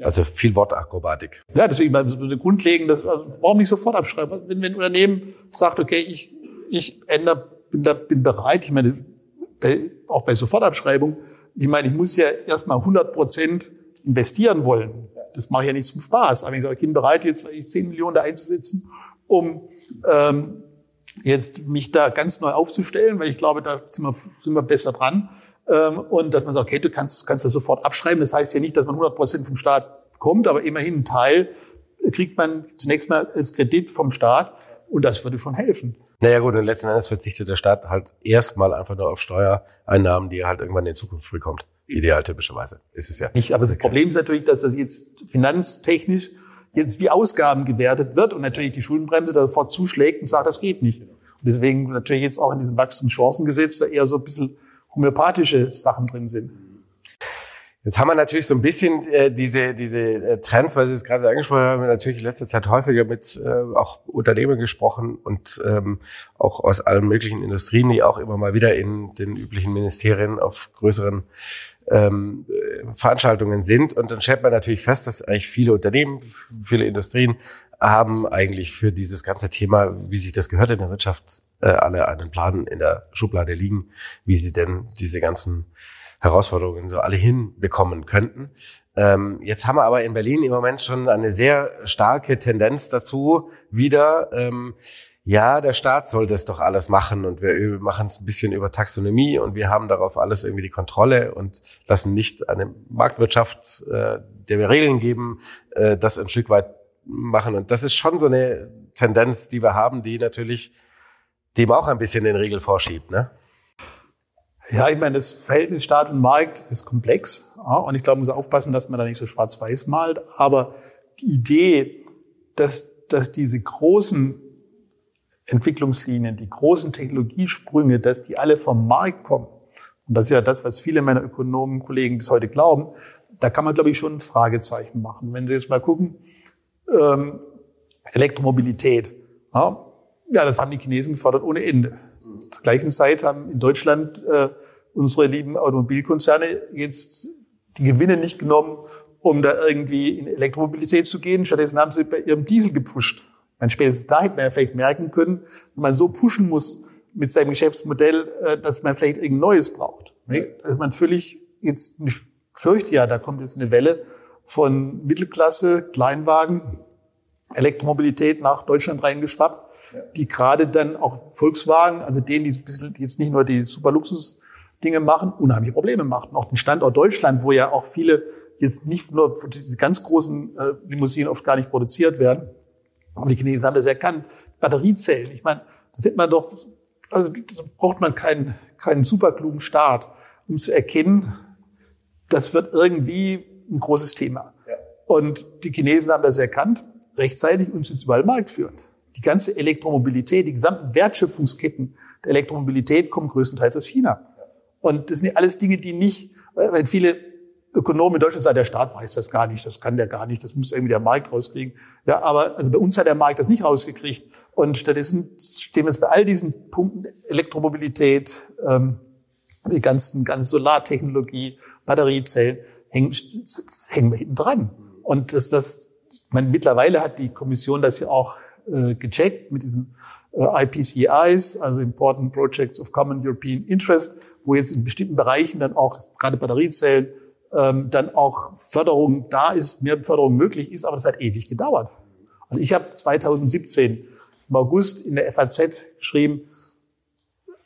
Also viel Wortakrobatik. Ja, deswegen so grundlegend, das also, warum nicht sofort abschreiben? Wenn, wenn ein Unternehmen sagt, okay, ich, ich ändere, bin, da, bin bereit, ich meine, bei, auch bei Sofortabschreibung, ich meine, ich muss ja erstmal 100 Prozent investieren wollen. Das mache ich ja nicht zum Spaß. Aber ich sage, ich bin bereit, jetzt 10 Millionen da einzusetzen, um ähm, jetzt mich da ganz neu aufzustellen, weil ich glaube, da sind wir, sind wir besser dran. Ähm, und dass man sagt, okay, du kannst, kannst das sofort abschreiben. Das heißt ja nicht, dass man 100 Prozent vom Staat bekommt, aber immerhin einen Teil kriegt man zunächst mal als Kredit vom Staat und das würde schon helfen. Naja gut, und letzten Endes verzichtet der Staat halt erstmal einfach nur auf Steuereinnahmen, die er halt irgendwann in Zukunft bekommt. Ideal typischerweise ist es ja. Nicht, aber das Problem ist natürlich, dass das jetzt finanztechnisch jetzt wie Ausgaben gewertet wird und natürlich die Schuldenbremse sofort zuschlägt und sagt, das geht nicht. Und deswegen natürlich jetzt auch in diesem Wachstumschancengesetz da eher so ein bisschen homöopathische Sachen drin sind. Jetzt haben wir natürlich so ein bisschen äh, diese, diese äh, Trends, weil Sie es gerade angesprochen haben, natürlich in letzter Zeit häufiger mit äh, auch Unternehmen gesprochen und ähm, auch aus allen möglichen Industrien, die auch immer mal wieder in den üblichen Ministerien auf größeren ähm, Veranstaltungen sind. Und dann stellt man natürlich fest, dass eigentlich viele Unternehmen, viele Industrien haben eigentlich für dieses ganze Thema, wie sich das gehört in der Wirtschaft, äh, alle einen Plan in der Schublade liegen, wie sie denn diese ganzen Herausforderungen so alle hinbekommen könnten. Ähm, jetzt haben wir aber in Berlin im Moment schon eine sehr starke Tendenz dazu, wieder, ähm, ja, der Staat soll das doch alles machen und wir machen es ein bisschen über Taxonomie und wir haben darauf alles irgendwie die Kontrolle und lassen nicht eine Marktwirtschaft, äh, der wir Regeln geben, äh, das ein Stück weit machen. Und das ist schon so eine Tendenz, die wir haben, die natürlich dem auch ein bisschen den Riegel vorschiebt. Ne? Ja, ich meine, das Verhältnis Staat und Markt ist komplex. Ja, und ich glaube, man muss aufpassen, dass man da nicht so schwarz-weiß malt. Aber die Idee, dass, dass diese großen Entwicklungslinien, die großen Technologiesprünge, dass die alle vom Markt kommen, und das ist ja das, was viele meiner Ökonomenkollegen bis heute glauben, da kann man, glaube ich, schon ein Fragezeichen machen. Wenn Sie jetzt mal gucken, ähm, Elektromobilität, ja, ja, das haben die Chinesen gefordert ohne Ende. Zur gleichen Zeit haben in Deutschland äh, unsere lieben Automobilkonzerne jetzt die Gewinne nicht genommen, um da irgendwie in Elektromobilität zu gehen. Stattdessen haben sie bei ihrem Diesel gepusht. Man spätestens da hätte man ja vielleicht merken können, wenn man so pushen muss mit seinem Geschäftsmodell, äh, dass man vielleicht irgendein Neues braucht. Ne? Dass man völlig jetzt, ich fürchte ja, da kommt jetzt eine Welle von Mittelklasse, Kleinwagen, Elektromobilität nach Deutschland reingeschwappt die gerade dann auch Volkswagen, also denen, die jetzt nicht nur die super Luxus-Dinge machen, unheimliche Probleme macht. auch den Standort Deutschland, wo ja auch viele jetzt nicht nur diese ganz großen äh, Limousinen oft gar nicht produziert werden. Aber die Chinesen haben das erkannt. Batteriezellen, ich meine, da sieht man doch, also braucht man keinen, keinen super klugen Staat, um zu erkennen, das wird irgendwie ein großes Thema. Ja. Und die Chinesen haben das erkannt, rechtzeitig und sind überall marktführend die ganze Elektromobilität, die gesamten Wertschöpfungsketten der Elektromobilität kommen größtenteils aus China. Und das sind alles Dinge, die nicht, weil viele Ökonomen in Deutschland sagen, der Staat weiß das gar nicht, das kann der gar nicht, das muss irgendwie der Markt rauskriegen. Ja, aber also bei uns hat der Markt das nicht rausgekriegt. Und stattdessen stehen wir jetzt bei all diesen Punkten Elektromobilität, ähm, die ganzen, ganze Solartechnologie, Batteriezellen, hängen, hängen wir hinten dran. Und das, das, man, mittlerweile hat die Kommission das ja auch äh, gecheckt mit diesen äh, IPCIs, also Important Projects of Common European Interest, wo jetzt in bestimmten Bereichen dann auch gerade Batteriezellen ähm, dann auch Förderung da ist, mehr Förderung möglich ist, aber das hat ewig gedauert. Also ich habe 2017 im August in der FAZ geschrieben,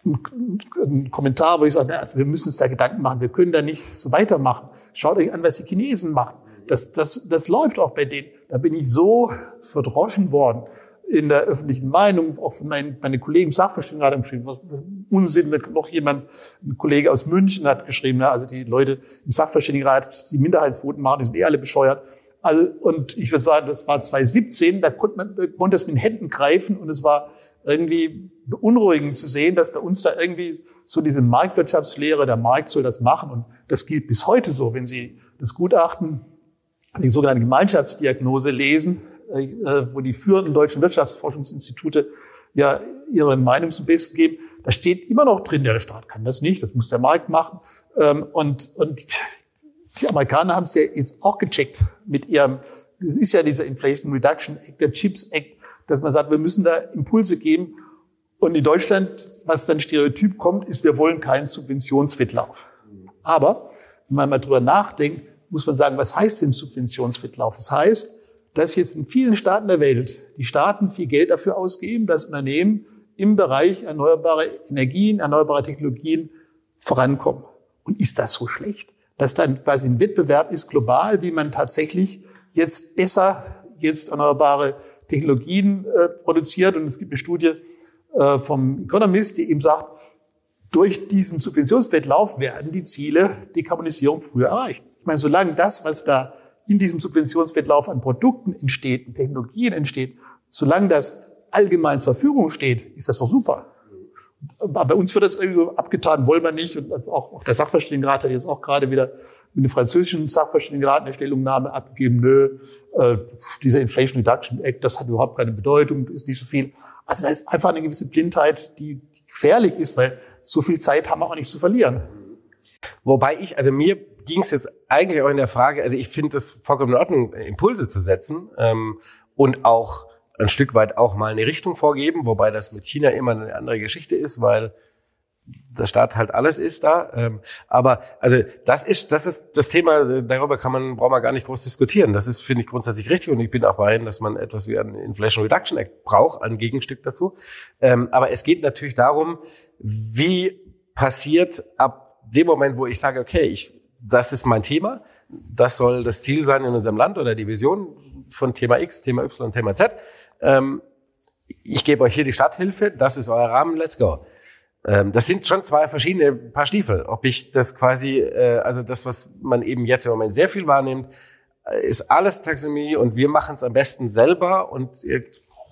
einen Kommentar, wo ich sage, also wir müssen uns da Gedanken machen, wir können da nicht so weitermachen. Schaut euch an, was die Chinesen machen. Das, das, das läuft auch bei denen. Da bin ich so verdroschen worden in der öffentlichen Meinung, auch von meinen, meine Kollegen Sachverständigen gerade geschrieben, was Unsinn, noch jemand, ein Kollege aus München hat geschrieben, ja, also die Leute im Sachverständigenrat, die Minderheitsvoten machen, die sind eh alle bescheuert. Also, und ich würde sagen, das war 2017, da konnte man, konnte es mit den Händen greifen und es war irgendwie beunruhigend zu sehen, dass bei uns da irgendwie so diese Marktwirtschaftslehre, der Markt soll das machen und das gilt bis heute so. Wenn Sie das Gutachten, die sogenannte Gemeinschaftsdiagnose lesen, äh, wo die führenden deutschen Wirtschaftsforschungsinstitute ja ihre Meinung zum Besten geben, da steht immer noch drin, ja, der Staat kann das nicht, das muss der Markt machen. Ähm, und, und die Amerikaner haben es ja jetzt auch gecheckt mit ihrem, das ist ja dieser Inflation Reduction Act, der Chips Act, dass man sagt, wir müssen da Impulse geben. Und in Deutschland, was dann Stereotyp kommt, ist, wir wollen keinen Subventionswettlauf. Aber wenn man mal drüber nachdenkt, muss man sagen, was heißt denn Subventionswettlauf? Das heißt, dass jetzt in vielen Staaten der Welt die Staaten viel Geld dafür ausgeben, dass Unternehmen im Bereich erneuerbare Energien, erneuerbare Technologien vorankommen. Und ist das so schlecht? Dass dann quasi ein Wettbewerb ist global, wie man tatsächlich jetzt besser jetzt erneuerbare Technologien äh, produziert. Und es gibt eine Studie äh, vom Economist, die eben sagt, durch diesen Subventionswettlauf werden die Ziele Dekarbonisierung früher erreicht. Ich meine, solange das, was da in diesem Subventionswettlauf an Produkten entsteht, an Technologien entsteht, solange das allgemein zur Verfügung steht, ist das doch super. Aber bei uns wird das irgendwie so abgetan, wollen wir nicht. Und das auch, auch der Sachverständigenrat hat jetzt auch gerade wieder mit dem französischen Sachverständigenrat eine Stellungnahme abgegeben, nö, äh, dieser Inflation Reduction Act, das hat überhaupt keine Bedeutung, ist nicht so viel. Also da ist einfach eine gewisse Blindheit, die, die gefährlich ist, weil so viel Zeit haben wir auch nicht zu verlieren. Wobei ich, also mir ging es jetzt eigentlich auch in der Frage, also ich finde es vollkommen in Ordnung, Impulse zu setzen ähm, und auch ein Stück weit auch mal eine Richtung vorgeben, wobei das mit China immer eine andere Geschichte ist, weil der Staat halt alles ist da. Ähm, aber also das ist das ist das Thema. Darüber kann man braucht man gar nicht groß diskutieren. Das ist finde ich grundsätzlich richtig und ich bin auch bei dass man etwas wie ein Inflation Reduction Act braucht, ein Gegenstück dazu. Ähm, aber es geht natürlich darum, wie passiert ab dem Moment, wo ich sage, okay, ich das ist mein Thema. Das soll das Ziel sein in unserem Land oder die Vision von Thema X, Thema Y, Thema Z. Ähm, ich gebe euch hier die Stadthilfe, das ist euer Rahmen, let's go. Ähm, das sind schon zwei verschiedene Paar Stiefel. Ob ich das quasi, äh, also das, was man eben jetzt im Moment sehr viel wahrnimmt, äh, ist alles Taxonomie und wir machen es am besten selber und ihr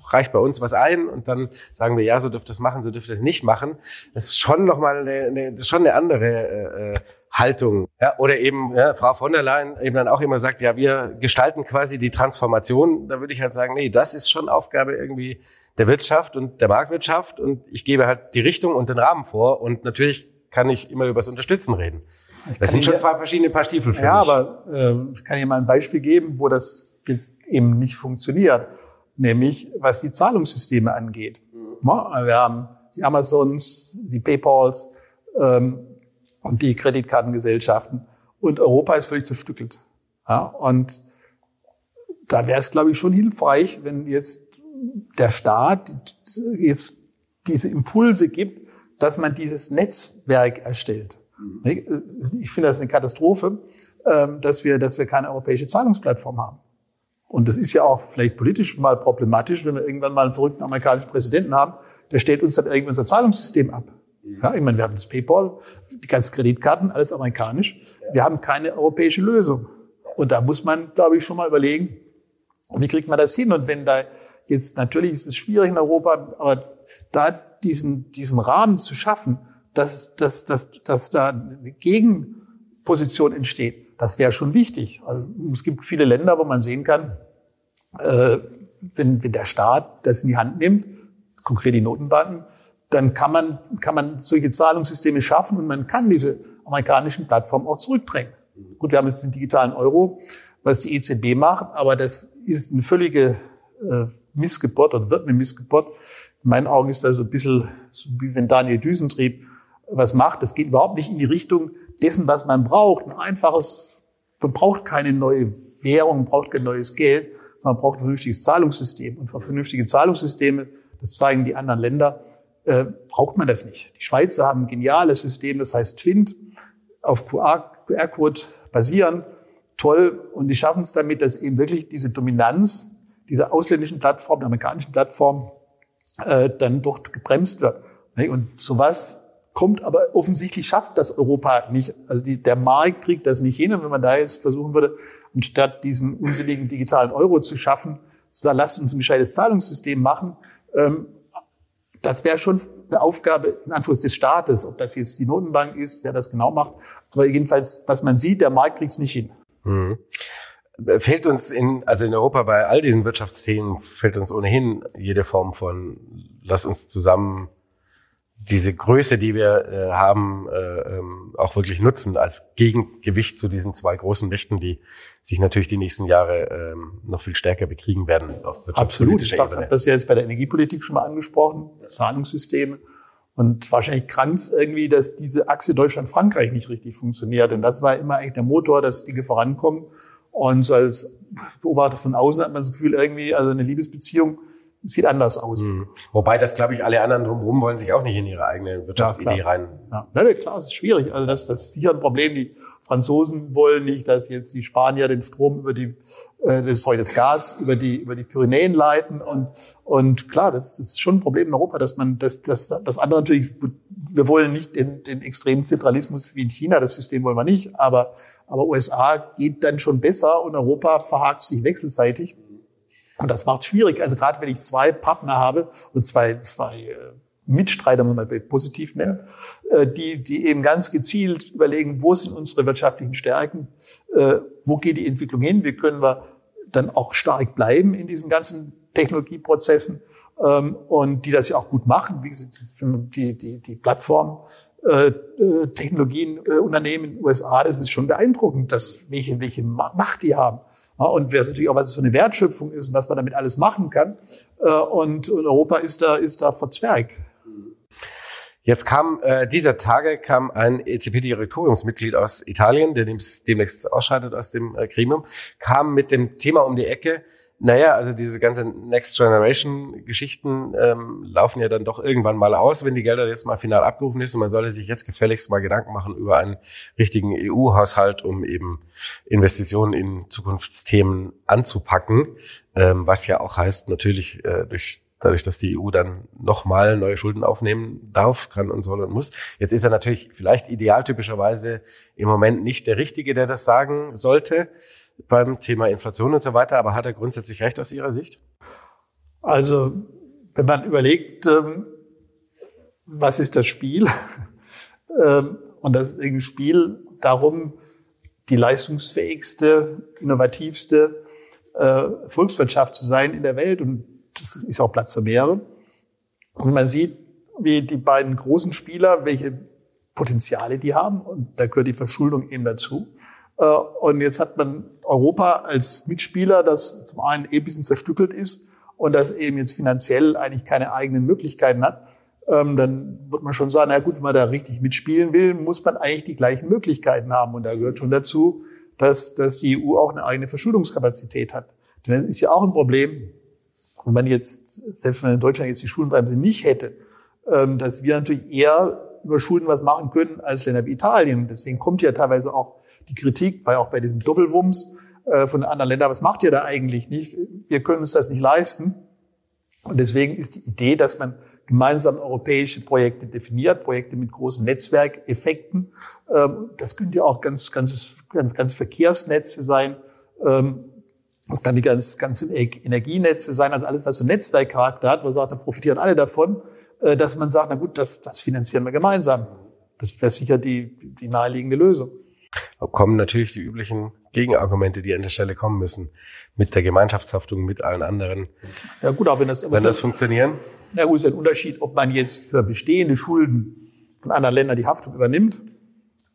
reicht bei uns was ein und dann sagen wir, ja, so dürft ihr es machen, so dürft ihr es nicht machen. Das ist schon nochmal eine, eine, schon eine andere äh, äh Haltung. Ja, oder eben ja, Frau von der Leyen eben dann auch immer sagt, ja, wir gestalten quasi die Transformation. Da würde ich halt sagen, nee, das ist schon Aufgabe irgendwie der Wirtschaft und der Marktwirtschaft und ich gebe halt die Richtung und den Rahmen vor und natürlich kann ich immer über das Unterstützen reden. Das sind schon zwei verschiedene Paar Stiefel für ja, mich. Ja, aber äh, ich kann Ihnen mal ein Beispiel geben, wo das jetzt eben nicht funktioniert, nämlich was die Zahlungssysteme angeht. Mhm. Wir haben die Amazons, die Paypals, ähm, und die Kreditkartengesellschaften. Und Europa ist völlig zerstückelt. Ja, und da wäre es, glaube ich, schon hilfreich, wenn jetzt der Staat jetzt diese Impulse gibt, dass man dieses Netzwerk erstellt. Ich finde das eine Katastrophe, ähm, dass wir, dass wir keine europäische Zahlungsplattform haben. Und das ist ja auch vielleicht politisch mal problematisch, wenn wir irgendwann mal einen verrückten amerikanischen Präsidenten haben, der stellt uns dann irgendwie unser Zahlungssystem ab. Ja, ich meine, wir haben das PayPal, die ganzen Kreditkarten, alles amerikanisch. Wir haben keine europäische Lösung. Und da muss man, glaube ich, schon mal überlegen, wie kriegt man das hin? Und wenn da jetzt, natürlich ist es schwierig in Europa, aber da diesen, diesen Rahmen zu schaffen, dass, dass, dass, dass da eine Gegenposition entsteht, das wäre schon wichtig. Also, es gibt viele Länder, wo man sehen kann, äh, wenn, wenn der Staat das in die Hand nimmt, konkret die Notenbanken, dann kann man, kann man solche Zahlungssysteme schaffen und man kann diese amerikanischen Plattformen auch zurückdrängen. Gut, wir haben jetzt den digitalen Euro, was die EZB macht, aber das ist eine völlige äh, Missgeburt oder wird eine Missgeburt. In meinen Augen ist das so ein bisschen, so wie wenn Daniel Düsentrieb was macht. Das geht überhaupt nicht in die Richtung dessen, was man braucht. Ein einfaches, man braucht keine neue Währung, braucht kein neues Geld, sondern braucht ein vernünftiges Zahlungssystem. Und für vernünftige Zahlungssysteme, das zeigen die anderen Länder, äh, braucht man das nicht. Die Schweizer haben ein geniales System, das heißt Twint, auf QR-Code basieren. Toll. Und die schaffen es damit, dass eben wirklich diese Dominanz dieser ausländischen Plattform, der amerikanischen Plattform, äh, dann dort gebremst wird. Und sowas kommt aber offensichtlich schafft das Europa nicht. Also die, der Markt kriegt das nicht hin. Und wenn man da jetzt versuchen würde, anstatt diesen unsinnigen digitalen Euro zu schaffen, lasst uns ein gescheites Zahlungssystem machen, ähm, das wäre schon eine Aufgabe in Anführungszeichen des Staates. Ob das jetzt die Notenbank ist, wer das genau macht. Aber jedenfalls, was man sieht, der Markt kriegt es nicht hin. Mhm. Fehlt uns in, also in Europa bei all diesen Wirtschaftsthemen fehlt uns ohnehin jede Form von, lass uns zusammen diese Größe, die wir äh, haben, äh, ähm, auch wirklich nutzen als Gegengewicht zu diesen zwei großen Mächten, die sich natürlich die nächsten Jahre ähm, noch viel stärker bekriegen werden. Absolut. Ich habe das ja jetzt bei der Energiepolitik schon mal angesprochen, Zahlungssysteme. Und wahrscheinlich krank irgendwie, dass diese Achse Deutschland-Frankreich nicht richtig funktioniert. Denn das war immer eigentlich der Motor, dass Dinge vorankommen. Und so als Beobachter von außen hat man das Gefühl, irgendwie, also eine Liebesbeziehung sieht anders aus. Mhm. Wobei das, glaube ich, alle anderen drumherum wollen sich auch nicht in ihre eigene Wirtschaftsidee ja, rein. Ja, ja klar, es ist schwierig. Also das, das ist sicher ein Problem. Die Franzosen wollen nicht, dass jetzt die Spanier den Strom über die, äh, das, sorry, das Gas über die über die Pyrenäen leiten und und klar, das, das ist schon ein Problem in Europa, dass man das das das andere natürlich. Wir wollen nicht den, den extremen Zentralismus wie in China, das System wollen wir nicht, aber aber USA geht dann schon besser und Europa verhakt sich wechselseitig. Und das macht schwierig. Also gerade wenn ich zwei Partner habe und zwei, zwei äh, Mitstreiter, wenn man mal positiv nennen, äh, die, die eben ganz gezielt überlegen, wo sind unsere wirtschaftlichen Stärken, äh, wo geht die Entwicklung hin, wie können wir dann auch stark bleiben in diesen ganzen Technologieprozessen ähm, und die das ja auch gut machen, wie die, die, die Plattform Technologien, Unternehmen in den USA, das ist schon beeindruckend, dass welche, welche Macht die haben. Ja, und wer natürlich auch, was es für eine Wertschöpfung ist und was man damit alles machen kann. Äh, und, und Europa ist da, ist da verzwergt. Jetzt kam äh, dieser Tage kam ein EZB-Direktoriumsmitglied aus Italien, der demnächst ausscheidet aus dem äh, Gremium, kam mit dem Thema um die Ecke, naja, also diese ganze Next Generation Geschichten ähm, laufen ja dann doch irgendwann mal aus, wenn die Gelder jetzt mal final abgerufen ist. Und man sollte sich jetzt gefälligst mal Gedanken machen über einen richtigen EU-Haushalt, um eben Investitionen in Zukunftsthemen anzupacken, ähm, was ja auch heißt natürlich äh, durch dadurch, dass die EU dann nochmal neue Schulden aufnehmen darf, kann und soll und muss. Jetzt ist er natürlich vielleicht idealtypischerweise im Moment nicht der Richtige, der das sagen sollte beim Thema Inflation und so weiter, aber hat er grundsätzlich recht aus Ihrer Sicht? Also, wenn man überlegt, ähm, was ist das Spiel? Ähm, und das ist ein Spiel darum, die leistungsfähigste, innovativste äh, Volkswirtschaft zu sein in der Welt. Und das ist auch Platz für mehrere. Und man sieht, wie die beiden großen Spieler, welche Potenziale die haben. Und da gehört die Verschuldung eben dazu. Äh, und jetzt hat man Europa als Mitspieler, das zum einen eh ein bisschen zerstückelt ist und das eben jetzt finanziell eigentlich keine eigenen Möglichkeiten hat. Ähm, dann wird man schon sagen, na gut, wenn man da richtig mitspielen will, muss man eigentlich die gleichen Möglichkeiten haben. Und da gehört schon dazu, dass, dass die EU auch eine eigene Verschuldungskapazität hat. Denn das ist ja auch ein Problem, wenn man jetzt, selbst wenn in Deutschland jetzt die Schuldenbremse nicht hätte, ähm, dass wir natürlich eher über Schulden was machen können als Länder wie Italien. Deswegen kommt ja teilweise auch die Kritik, weil auch bei diesem Doppelwumms äh, von den anderen Ländern, was macht ihr da eigentlich nicht? Wir können uns das nicht leisten. Und deswegen ist die Idee, dass man gemeinsam europäische Projekte definiert, Projekte mit großen Netzwerkeffekten. Ähm, das können ja auch ganz, ganz, ganz, ganz Verkehrsnetze sein. Ähm, das kann die ganz, ganz Energienetze sein, also alles, was so Netzwerkcharakter hat, wo man sagt, da profitieren alle davon, äh, dass man sagt, na gut, das, das finanzieren wir gemeinsam. Das wäre sicher die, die naheliegende Lösung kommen natürlich die üblichen Gegenargumente, die an der Stelle kommen müssen. Mit der Gemeinschaftshaftung, mit allen anderen. Ja gut, auch wenn das, wenn das funktionieren. Ja gut, ist ein Unterschied, ob man jetzt für bestehende Schulden von anderen Ländern die Haftung übernimmt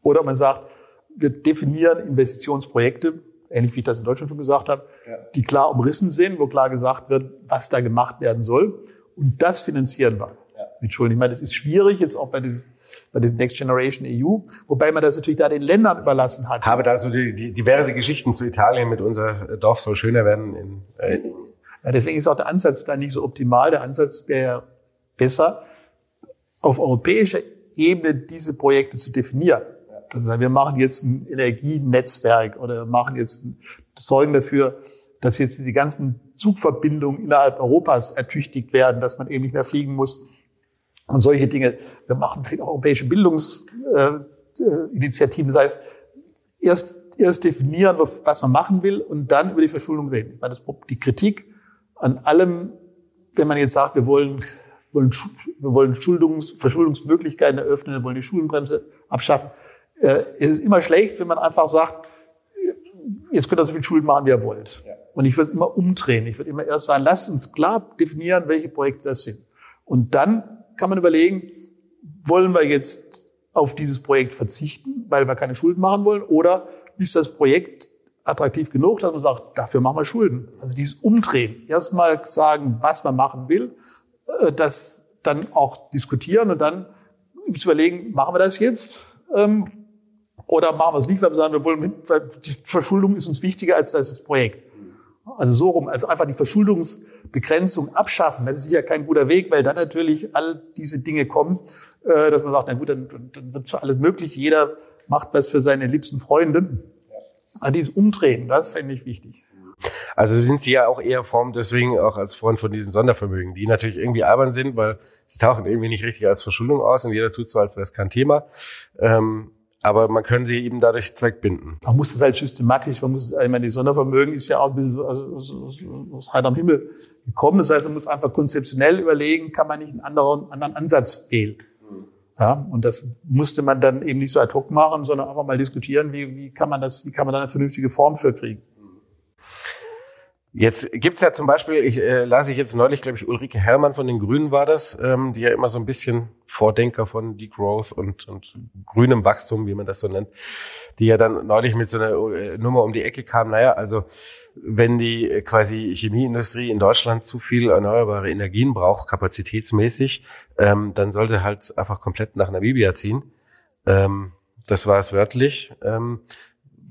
oder ob man sagt, wir definieren Investitionsprojekte, ähnlich wie ich das in Deutschland schon gesagt habe, ja. die klar umrissen sind, wo klar gesagt wird, was da gemacht werden soll. Und das finanzieren wir ja. mit Schulden. Ich meine, das ist schwierig, jetzt auch bei den bei der Next Generation EU, wobei man das natürlich da den Ländern überlassen hat. Habe da so die, die diverse Geschichten zu Italien mit unser Dorf soll schöner werden. In, äh ja, deswegen ist auch der Ansatz da nicht so optimal. Der Ansatz wäre besser, auf europäischer Ebene diese Projekte zu definieren. Wir machen jetzt ein Energienetzwerk oder machen jetzt sorgen dafür, dass jetzt diese ganzen Zugverbindungen innerhalb Europas ertüchtigt werden, dass man eben nicht mehr fliegen muss und solche Dinge. Wir machen vielleicht auch europäische Bildungsinitiativen. Das heißt, erst, erst definieren, was man machen will und dann über die Verschuldung reden. Ich meine, das, die Kritik an allem, wenn man jetzt sagt, wir wollen, wollen, wir wollen Schuldungs, Verschuldungsmöglichkeiten eröffnen, wir wollen die Schuldenbremse abschaffen, äh, es ist immer schlecht, wenn man einfach sagt, jetzt könnt ihr so viel Schulden machen, wie ihr wollt. Ja. Und ich würde es immer umdrehen. Ich würde immer erst sagen, lasst uns klar definieren, welche Projekte das sind. Und dann kann man überlegen, wollen wir jetzt auf dieses Projekt verzichten, weil wir keine Schulden machen wollen, oder ist das Projekt attraktiv genug, dass man sagt, dafür machen wir Schulden. Also dieses Umdrehen. Erstmal sagen, was man machen will, äh, das dann auch diskutieren und dann überlegen, machen wir das jetzt? Ähm, oder machen wir es nicht, weil wir sagen, wir wollen, weil die Verschuldung ist uns wichtiger als das Projekt. Also so rum, also einfach die Verschuldungsbegrenzung abschaffen. Das ist sicher kein guter Weg, weil dann natürlich all diese Dinge kommen, äh, dass man sagt, na gut, dann, dann wird für alles möglich. Jeder macht was für seine liebsten Freunde. Also dieses Umdrehen, das fände ich wichtig. Also sind Sie ja auch eher Form deswegen auch als Freund von diesen Sondervermögen, die natürlich irgendwie albern sind, weil sie tauchen irgendwie nicht richtig als Verschuldung aus und jeder tut so, als wäre es kein Thema. Ähm, aber man kann sie eben dadurch zweckbinden. Man muss das halt systematisch, man muss, ich meine, die Sondervermögen ist ja auch also, aus heiterem Himmel gekommen. Das heißt, man muss einfach konzeptionell überlegen, kann man nicht einen anderen, anderen Ansatz wählen. Ja, und das musste man dann eben nicht so ad hoc machen, sondern einfach mal diskutieren, wie, wie kann man das, wie kann man da eine vernünftige Form für kriegen. Jetzt gibt's ja zum Beispiel, ich äh, las ich jetzt neulich, glaube ich, Ulrike Herrmann von den Grünen war das, ähm, die ja immer so ein bisschen Vordenker von Degrowth und, und grünem Wachstum, wie man das so nennt, die ja dann neulich mit so einer äh, Nummer um die Ecke kam. Naja, also wenn die äh, quasi Chemieindustrie in Deutschland zu viel erneuerbare Energien braucht, kapazitätsmäßig, ähm, dann sollte halt einfach komplett nach Namibia ziehen. Ähm, das war es wörtlich. Ähm,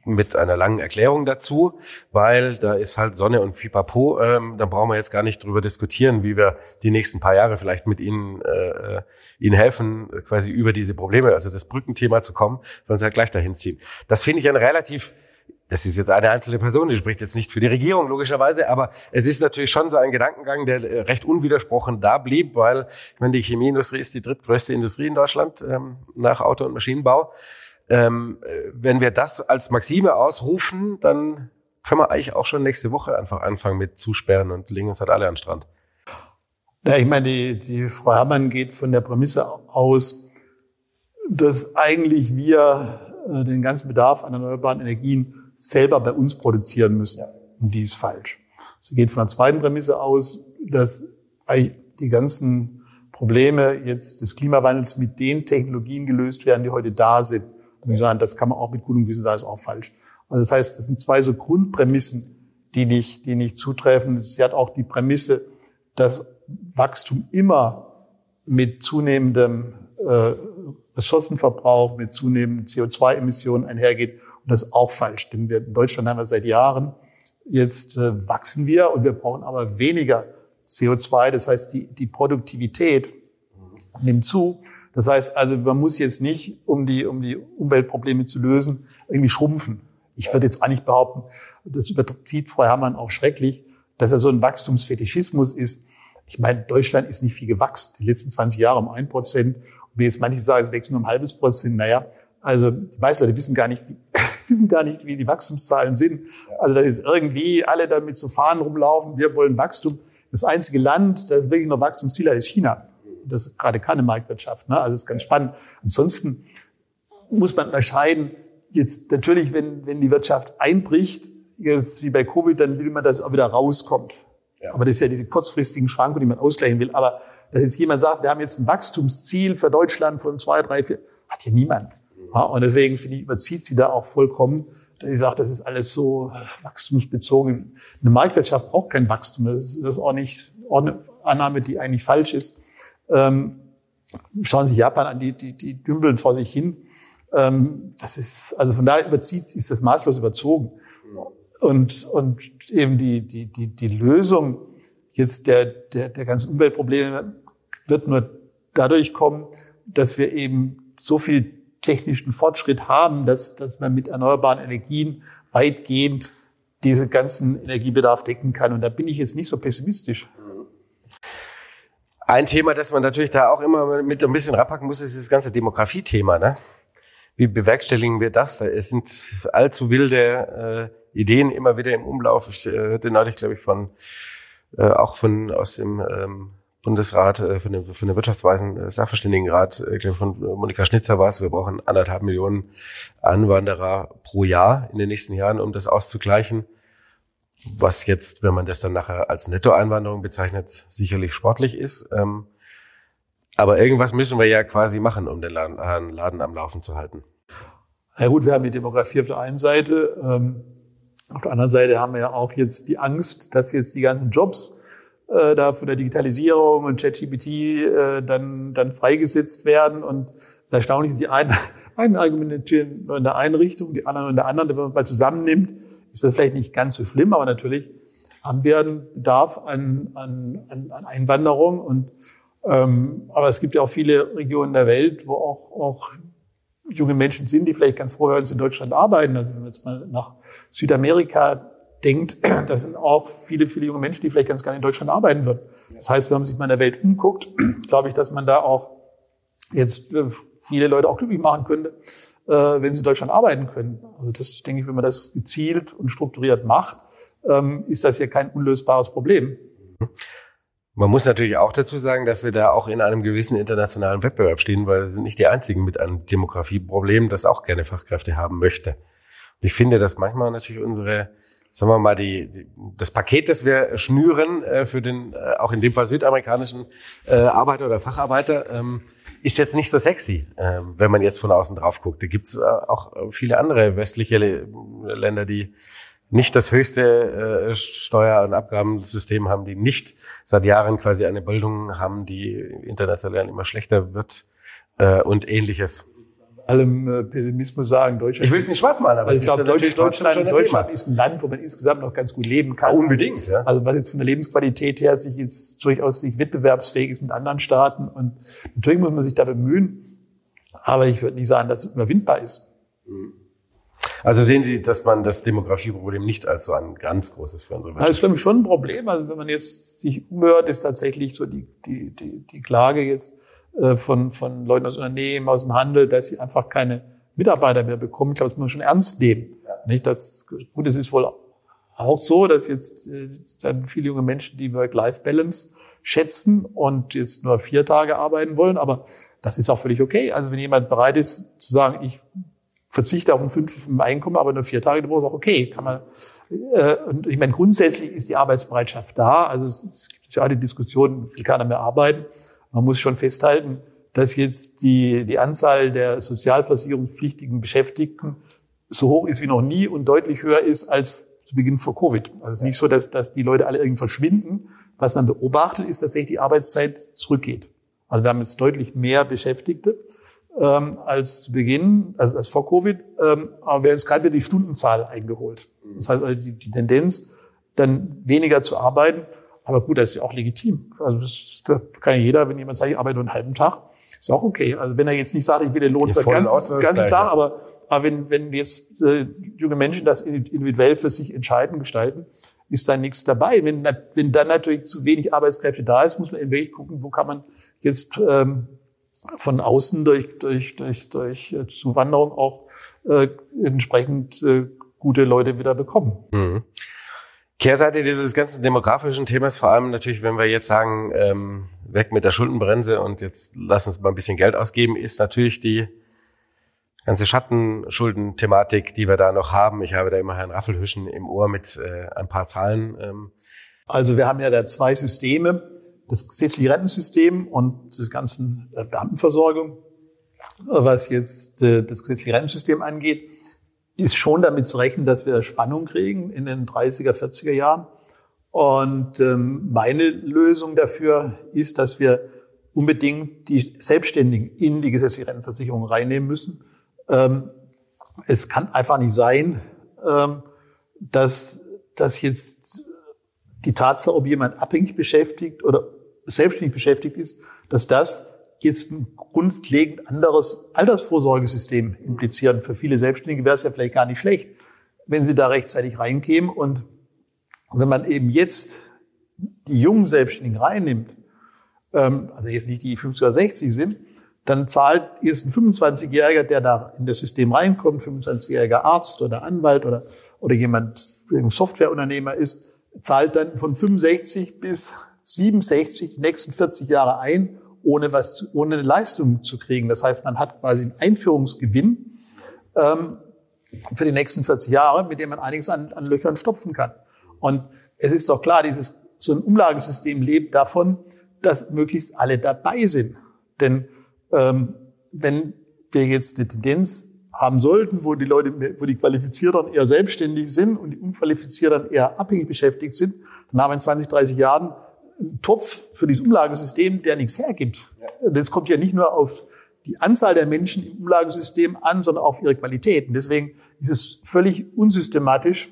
mit einer langen Erklärung dazu, weil da ist halt Sonne und Pipapo. Ähm, da brauchen wir jetzt gar nicht drüber diskutieren, wie wir die nächsten paar Jahre vielleicht mit Ihnen äh, Ihnen helfen, quasi über diese Probleme, also das Brückenthema zu kommen, sondern halt gleich dahin ziehen. Das finde ich ein relativ das ist jetzt eine einzelne Person, die spricht jetzt nicht für die Regierung, logischerweise, aber es ist natürlich schon so ein Gedankengang, der äh, recht unwidersprochen da blieb, weil ich meine, die Chemieindustrie ist die drittgrößte Industrie in Deutschland ähm, nach Auto- und Maschinenbau. Ähm, wenn wir das als Maxime ausrufen, dann können wir eigentlich auch schon nächste Woche einfach anfangen mit Zusperren und legen uns halt alle an den Strand. Ja, ich meine, die, die Frau Herrmann geht von der Prämisse aus, dass eigentlich wir äh, den ganzen Bedarf an erneuerbaren Energien selber bei uns produzieren müssen. Ja. Und die ist falsch. Sie geht von der zweiten Prämisse aus, dass eigentlich die ganzen Probleme jetzt des Klimawandels mit den Technologien gelöst werden, die heute da sind. Und sagen, das kann man auch mit gutem Wissen sagen, ist auch falsch. Also das heißt, das sind zwei so Grundprämissen, die nicht, die nicht zutreffen. Sie hat auch die Prämisse, dass Wachstum immer mit zunehmendem äh, Ressourcenverbrauch, mit zunehmenden CO2-Emissionen einhergeht. Und das ist auch falsch. Denn wir, in Deutschland haben wir seit Jahren, jetzt äh, wachsen wir und wir brauchen aber weniger CO2. Das heißt, die, die Produktivität nimmt zu. Das heißt also, man muss jetzt nicht, um die, um die Umweltprobleme zu lösen, irgendwie schrumpfen. Ich würde jetzt eigentlich behaupten, das überzieht Frau Herrmann auch schrecklich, dass er so ein Wachstumsfetischismus ist. Ich meine, Deutschland ist nicht viel gewachsen. Die letzten 20 Jahre um ein Prozent. Und wie jetzt manche sagen, es wächst nur um ein halbes Prozent. Naja, also die meisten Leute wissen gar nicht, wie, wissen gar nicht, wie die Wachstumszahlen sind. Also da ist irgendwie alle damit zu Fahnen rumlaufen. Wir wollen Wachstum. Das einzige Land, das wirklich noch Wachstumsziel hat, ist China das ist gerade keine Marktwirtschaft. Ne? Also ist ganz spannend. Ansonsten muss man unterscheiden, jetzt natürlich, wenn, wenn die Wirtschaft einbricht, jetzt wie bei Covid, dann will man, dass es auch wieder rauskommt. Ja. Aber das ist ja diese kurzfristigen Schwankungen, die man ausgleichen will. Aber dass jetzt jemand sagt, wir haben jetzt ein Wachstumsziel für Deutschland von zwei, drei, vier, hat ja niemand. Ja, und deswegen finde ich, überzieht sie da auch vollkommen, dass sie sagt, das ist alles so wachstumsbezogen. Eine Marktwirtschaft braucht kein Wachstum. Das ist, das ist auch nicht auch eine Annahme, die eigentlich falsch ist. Ähm, schauen Sie Japan an, die, die, die dümpeln vor sich hin. Ähm, das ist, also von daher überzieht, ist das maßlos überzogen. Und, und eben die, die, die, die Lösung jetzt der, der, der ganzen Umweltprobleme wird nur dadurch kommen, dass wir eben so viel technischen Fortschritt haben, dass, dass man mit erneuerbaren Energien weitgehend diese ganzen Energiebedarf decken kann. Und da bin ich jetzt nicht so pessimistisch. Ein Thema, das man natürlich da auch immer mit ein bisschen ranpacken muss, ist das ganze Demografie-Thema. Ne? Wie bewerkstelligen wir das? Es sind allzu wilde äh, Ideen immer wieder im Umlauf. Ich äh, hörte neulich, glaube ich, von äh, auch von aus dem ähm, Bundesrat, äh, von, dem, von der Wirtschaftsweisen äh, Sachverständigenrat, äh, glaube von Monika Schnitzer war es, wir brauchen anderthalb Millionen Anwanderer pro Jahr in den nächsten Jahren, um das auszugleichen. Was jetzt, wenn man das dann nachher als Nettoeinwanderung bezeichnet, sicherlich sportlich ist. Ähm, aber irgendwas müssen wir ja quasi machen, um den Laden, äh, Laden am Laufen zu halten. Na gut, wir haben die Demografie auf der einen Seite. Ähm, auf der anderen Seite haben wir ja auch jetzt die Angst, dass jetzt die ganzen Jobs äh, da von der Digitalisierung und ChatGPT äh, dann, dann freigesetzt werden. Und Erstaunliche ist, die einen, einen argumentieren nur in der einen Richtung, die anderen in der anderen. Wenn man mal zusammennimmt, ist das vielleicht nicht ganz so schlimm, aber natürlich haben wir einen Bedarf an, an, an Einwanderung und ähm, aber es gibt ja auch viele Regionen der Welt, wo auch, auch junge Menschen sind, die vielleicht ganz froh, sie in Deutschland arbeiten. Also wenn man jetzt mal nach Südamerika denkt, das sind auch viele, viele junge Menschen, die vielleicht ganz gerne in Deutschland arbeiten würden. Das heißt, wenn man sich mal in der Welt umguckt, glaube ich, dass man da auch jetzt äh, viele Leute auch glücklich machen könnte, wenn sie in Deutschland arbeiten können. Also das denke ich, wenn man das gezielt und strukturiert macht, ähm, ist das ja kein unlösbares Problem. Man muss natürlich auch dazu sagen, dass wir da auch in einem gewissen internationalen Wettbewerb stehen, weil wir sind nicht die einzigen mit einem Demografieproblem, das auch gerne Fachkräfte haben möchte. Und ich finde, dass manchmal natürlich unsere, sagen wir mal, die, die das Paket, das wir schnüren äh, für den, äh, auch in dem Fall südamerikanischen äh, Arbeiter oder Facharbeiter, ähm, ist jetzt nicht so sexy, äh, wenn man jetzt von außen drauf guckt. Da gibt's äh, auch viele andere westliche Länder, die nicht das höchste äh, Steuer- und Abgabensystem haben, die nicht seit Jahren quasi eine Bildung haben, die international immer schlechter wird äh, und ähnliches. Allem äh, Pessimismus sagen, Deutschland. Ich will es nicht schwarz malen, aber also ich glaube, Deutschland, Deutschland, Deutschland ist ein Land, wo man insgesamt noch ganz gut leben kann. unbedingt, ja. Also was jetzt von der Lebensqualität her sich jetzt durchaus sich wettbewerbsfähig ist mit anderen Staaten und natürlich muss man sich da bemühen, aber ich würde nicht sagen, dass es überwindbar ist. Mhm. Also sehen Sie, dass man das Demografieproblem nicht als so ein ganz großes für unsere Wirtschaft. Das ist für mich schon ein Problem. Also wenn man jetzt sich umhört, ist tatsächlich so die, die, die, die Klage jetzt von, von Leuten aus Unternehmen, aus dem Handel, dass sie einfach keine Mitarbeiter mehr bekommen. Ich glaube, das muss man schon ernst nehmen. Nicht, das, gut, es ist wohl auch so, dass jetzt äh, dann viele junge Menschen die Work-Life-Balance schätzen und jetzt nur vier Tage arbeiten wollen, aber das ist auch völlig okay. Also wenn jemand bereit ist zu sagen, ich verzichte auf ein fünftes Einkommen, aber nur vier Tage die Woche ist auch okay. Kann man, äh, und ich meine, grundsätzlich ist die Arbeitsbereitschaft da. Also es gibt ja die Diskussion, will keiner mehr arbeiten. Man muss schon festhalten, dass jetzt die, die Anzahl der sozialversicherungspflichtigen Beschäftigten so hoch ist wie noch nie und deutlich höher ist als zu Beginn vor Covid. Also es ist nicht so, dass, dass die Leute alle irgendwie verschwinden. Was man beobachtet, ist tatsächlich die Arbeitszeit zurückgeht. Also wir haben jetzt deutlich mehr Beschäftigte ähm, als zu Beginn, also als vor Covid, ähm, aber wir haben jetzt gerade wieder die Stundenzahl eingeholt. Das heißt also die, die Tendenz, dann weniger zu arbeiten. Aber gut, das ist ja auch legitim. Also das, das kann ja jeder, wenn jemand sagt, ich arbeite nur einen halben Tag, ist auch okay. Also wenn er jetzt nicht sagt, ich will den Lohn für den ganzen, ganzen Tag, aber, aber wenn, wenn jetzt äh, junge Menschen das individuell für sich entscheiden, gestalten, ist da nichts dabei. Wenn, wenn dann natürlich zu wenig Arbeitskräfte da ist, muss man in Weg gucken, wo kann man jetzt ähm, von außen durch, durch, durch, durch Zuwanderung auch äh, entsprechend äh, gute Leute wieder bekommen. Mhm. Kehrseite dieses ganzen demografischen Themas, vor allem natürlich, wenn wir jetzt sagen, ähm, weg mit der Schuldenbremse und jetzt lass uns mal ein bisschen Geld ausgeben, ist natürlich die ganze Schattenschuldenthematik, die wir da noch haben. Ich habe da immer Herrn Raffelhüschen im Ohr mit äh, ein paar Zahlen. Ähm. Also wir haben ja da zwei Systeme das gesetzliche Rentensystem und das ganzen äh, Beamtenversorgung, was jetzt äh, das gesetzliche Rentensystem angeht, ist schon damit zu rechnen, dass wir Spannung kriegen in den 30er, 40er Jahren. Und ähm, meine Lösung dafür ist, dass wir unbedingt die Selbstständigen in die gesetzliche Rentenversicherung reinnehmen müssen. Ähm, es kann einfach nicht sein, ähm, dass, dass jetzt die Tatsache, ob jemand abhängig beschäftigt oder selbstständig beschäftigt ist, dass das jetzt ein grundlegend anderes Altersvorsorgesystem implizieren. Für viele Selbstständige wäre es ja vielleicht gar nicht schlecht, wenn sie da rechtzeitig reinkämen. Und wenn man eben jetzt die jungen Selbstständigen reinnimmt, ähm, also jetzt nicht die 50 oder 60 sind, dann zahlt jetzt ein 25-Jähriger, der da in das System reinkommt, 25-jähriger Arzt oder Anwalt oder, oder jemand, der ein Softwareunternehmer ist, zahlt dann von 65 bis 67 die nächsten 40 Jahre ein, ohne was, ohne eine Leistung zu kriegen. Das heißt, man hat quasi einen Einführungsgewinn ähm, für die nächsten 40 Jahre, mit dem man einiges an, an Löchern stopfen kann. Und es ist doch klar, dieses so ein Umlagesystem lebt davon, dass möglichst alle dabei sind. Denn ähm, wenn wir jetzt eine Tendenz haben sollten, wo die Leute, wo die Qualifizierten eher selbstständig sind und die Unqualifizierten eher abhängig beschäftigt sind, dann haben wir in 20, 30 Jahren Topf für dieses Umlagesystem, der nichts hergibt. Das kommt ja nicht nur auf die Anzahl der Menschen im Umlagesystem an, sondern auf ihre Qualitäten. Deswegen ist es völlig unsystematisch,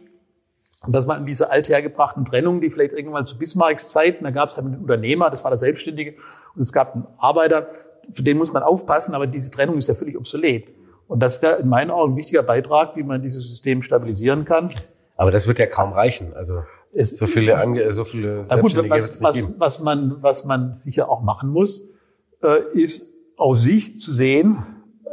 dass man an diese althergebrachten Trennungen, die vielleicht irgendwann zu Bismarcks Zeiten, da gab es halt einen Unternehmer, das war der Selbstständige, und es gab einen Arbeiter, für den muss man aufpassen, aber diese Trennung ist ja völlig obsolet. Und das wäre in meinen Augen ein wichtiger Beitrag, wie man dieses System stabilisieren kann. Aber das wird ja kaum reichen. Also es, so viele, Ange so viele na gut, was, was, was, man, was man sicher auch machen muss, äh, ist aus Sicht zu sehen,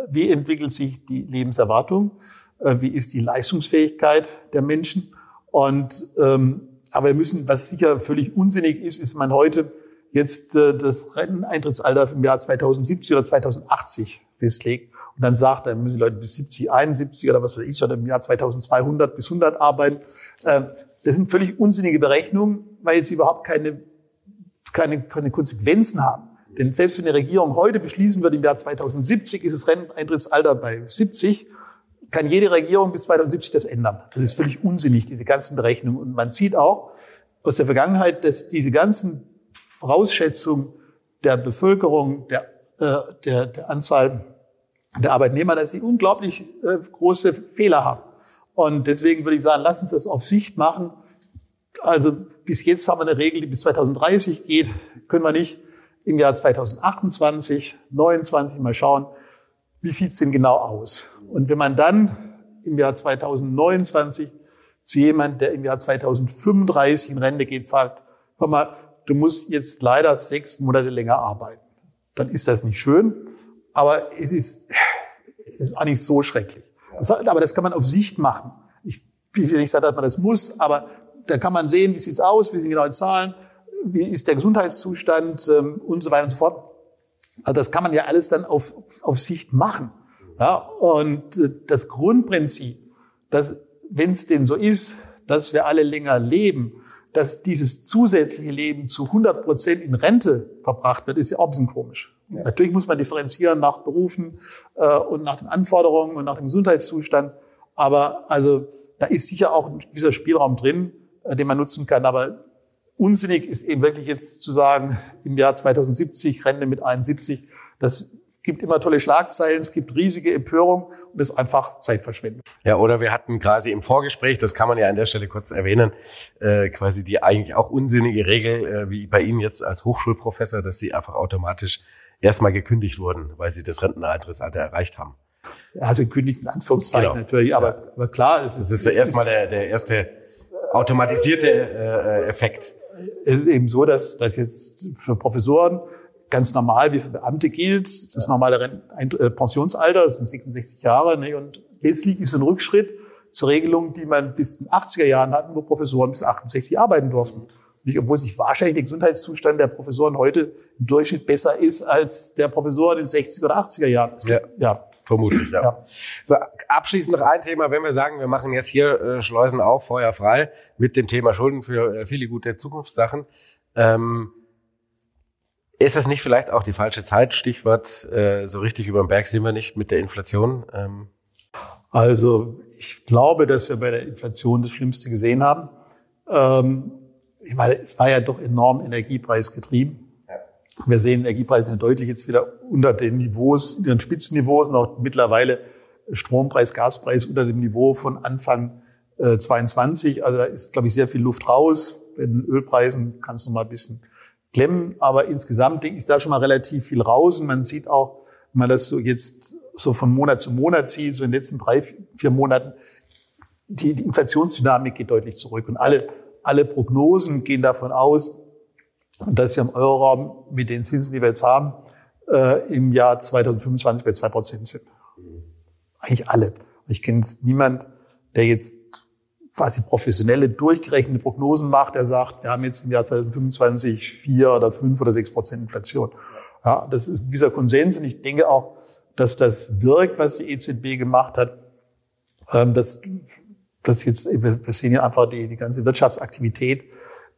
wie entwickelt sich die Lebenserwartung, äh, wie ist die Leistungsfähigkeit der Menschen. Und ähm, aber wir müssen, was sicher völlig unsinnig ist, ist man heute jetzt äh, das Renteneintrittsalter im Jahr 2070 oder 2080 festlegt und dann sagt, dann müssen die Leute bis 70, 71 oder was weiß ich, oder im Jahr 2200 bis 100 arbeiten. Ähm, das sind völlig unsinnige Berechnungen, weil sie überhaupt keine, keine, keine Konsequenzen haben. Denn selbst wenn die Regierung heute beschließen würde, im Jahr 2070 ist das Renteneintrittsalter bei 70, kann jede Regierung bis 2070 das ändern. Das ist völlig unsinnig, diese ganzen Berechnungen. Und man sieht auch aus der Vergangenheit, dass diese ganzen Vorausschätzungen der Bevölkerung, der, äh, der, der Anzahl der Arbeitnehmer, dass sie unglaublich äh, große Fehler haben. Und deswegen würde ich sagen, lass uns das auf Sicht machen. Also bis jetzt haben wir eine Regel, die bis 2030 geht. Können wir nicht im Jahr 2028, 29 mal schauen, wie sieht's denn genau aus? Und wenn man dann im Jahr 2029 zu jemand, der im Jahr 2035 in Rente geht, sagt, hör mal, du musst jetzt leider sechs Monate länger arbeiten. Dann ist das nicht schön, aber es ist, es ist auch nicht so schrecklich. Das, aber das kann man auf Sicht machen. Ich will nicht sagen, dass man das muss, aber da kann man sehen, wie sieht's aus, wie sind die Zahlen, wie ist der Gesundheitszustand ähm, und so weiter und so fort. Also das kann man ja alles dann auf, auf Sicht machen. Ja, und äh, das Grundprinzip, dass wenn es denn so ist, dass wir alle länger leben, dass dieses zusätzliche Leben zu 100 Prozent in Rente verbracht wird, ist ja auch ein bisschen komisch. Ja. Natürlich muss man differenzieren nach Berufen äh, und nach den Anforderungen und nach dem Gesundheitszustand. Aber also da ist sicher auch gewisser Spielraum drin, äh, den man nutzen kann. Aber unsinnig ist eben wirklich jetzt zu sagen, im Jahr 2070 Rente mit 71, das gibt immer tolle Schlagzeilen, es gibt riesige Empörung und das ist einfach Zeitverschwendung. Ja, oder wir hatten quasi im Vorgespräch, das kann man ja an der Stelle kurz erwähnen, äh, quasi die eigentlich auch unsinnige Regel, äh, wie bei Ihnen jetzt als Hochschulprofessor, dass Sie einfach automatisch erstmal gekündigt wurden, weil Sie das Renteneintrittsalter erreicht haben. Also gekündigt in Anführungszeichen genau. natürlich, aber, ja. aber klar, es ist... Das ist ja erstmal der, der erste automatisierte äh, Effekt. Es ist eben so, dass, dass jetzt für Professoren ganz normal wie für Beamte gilt, das normale äh, Pensionsalter, das sind 66 Jahre, ne, und letztlich ist ein Rückschritt zur Regelung, die man bis in den 80er Jahren hatten, wo Professoren bis 68 arbeiten durften. Nicht, obwohl sich wahrscheinlich der Gesundheitszustand der Professoren heute im Durchschnitt besser ist als der Professoren in den 60er oder 80er Jahren. Ja. ja. Vermutlich, ja. ja. So, abschließend noch ein Thema, wenn wir sagen, wir machen jetzt hier äh, Schleusen auf, Feuer frei mit dem Thema Schulden für äh, viele gute Zukunftssachen. Ähm, ist das nicht vielleicht auch die falsche Zeit? Stichwort, äh, so richtig über den Berg sind wir nicht mit der Inflation. Ähm. Also ich glaube, dass wir bei der Inflation das Schlimmste gesehen haben. Ähm, ich meine, war ja doch enorm energiepreisgetrieben. Wir sehen Energiepreise ja deutlich jetzt wieder unter den Niveaus, den Spitzenniveaus, noch mittlerweile Strompreis, Gaspreis unter dem Niveau von Anfang äh, 22. Also da ist, glaube ich, sehr viel Luft raus. Bei den Ölpreisen kann es noch mal ein bisschen klemmen. Aber insgesamt ist da schon mal relativ viel raus. Und man sieht auch, wenn man das so jetzt so von Monat zu Monat sieht, so in den letzten drei, vier Monaten, die, die Inflationsdynamik geht deutlich zurück. Und alle, alle Prognosen gehen davon aus, dass wir im Euroraum mit den Zinsen, die wir jetzt haben, äh, im Jahr 2025 bei zwei Prozent sind. Eigentlich alle. Ich kenne niemand, der jetzt quasi professionelle, durchgerechnete Prognosen macht, der sagt, wir haben jetzt im Jahr 2025 vier oder fünf oder sechs Prozent Inflation. Ja, das ist dieser Konsens und ich denke auch, dass das wirkt, was die EZB gemacht hat. Ähm, dass jetzt, wir sehen ja einfach die, die ganze Wirtschaftsaktivität,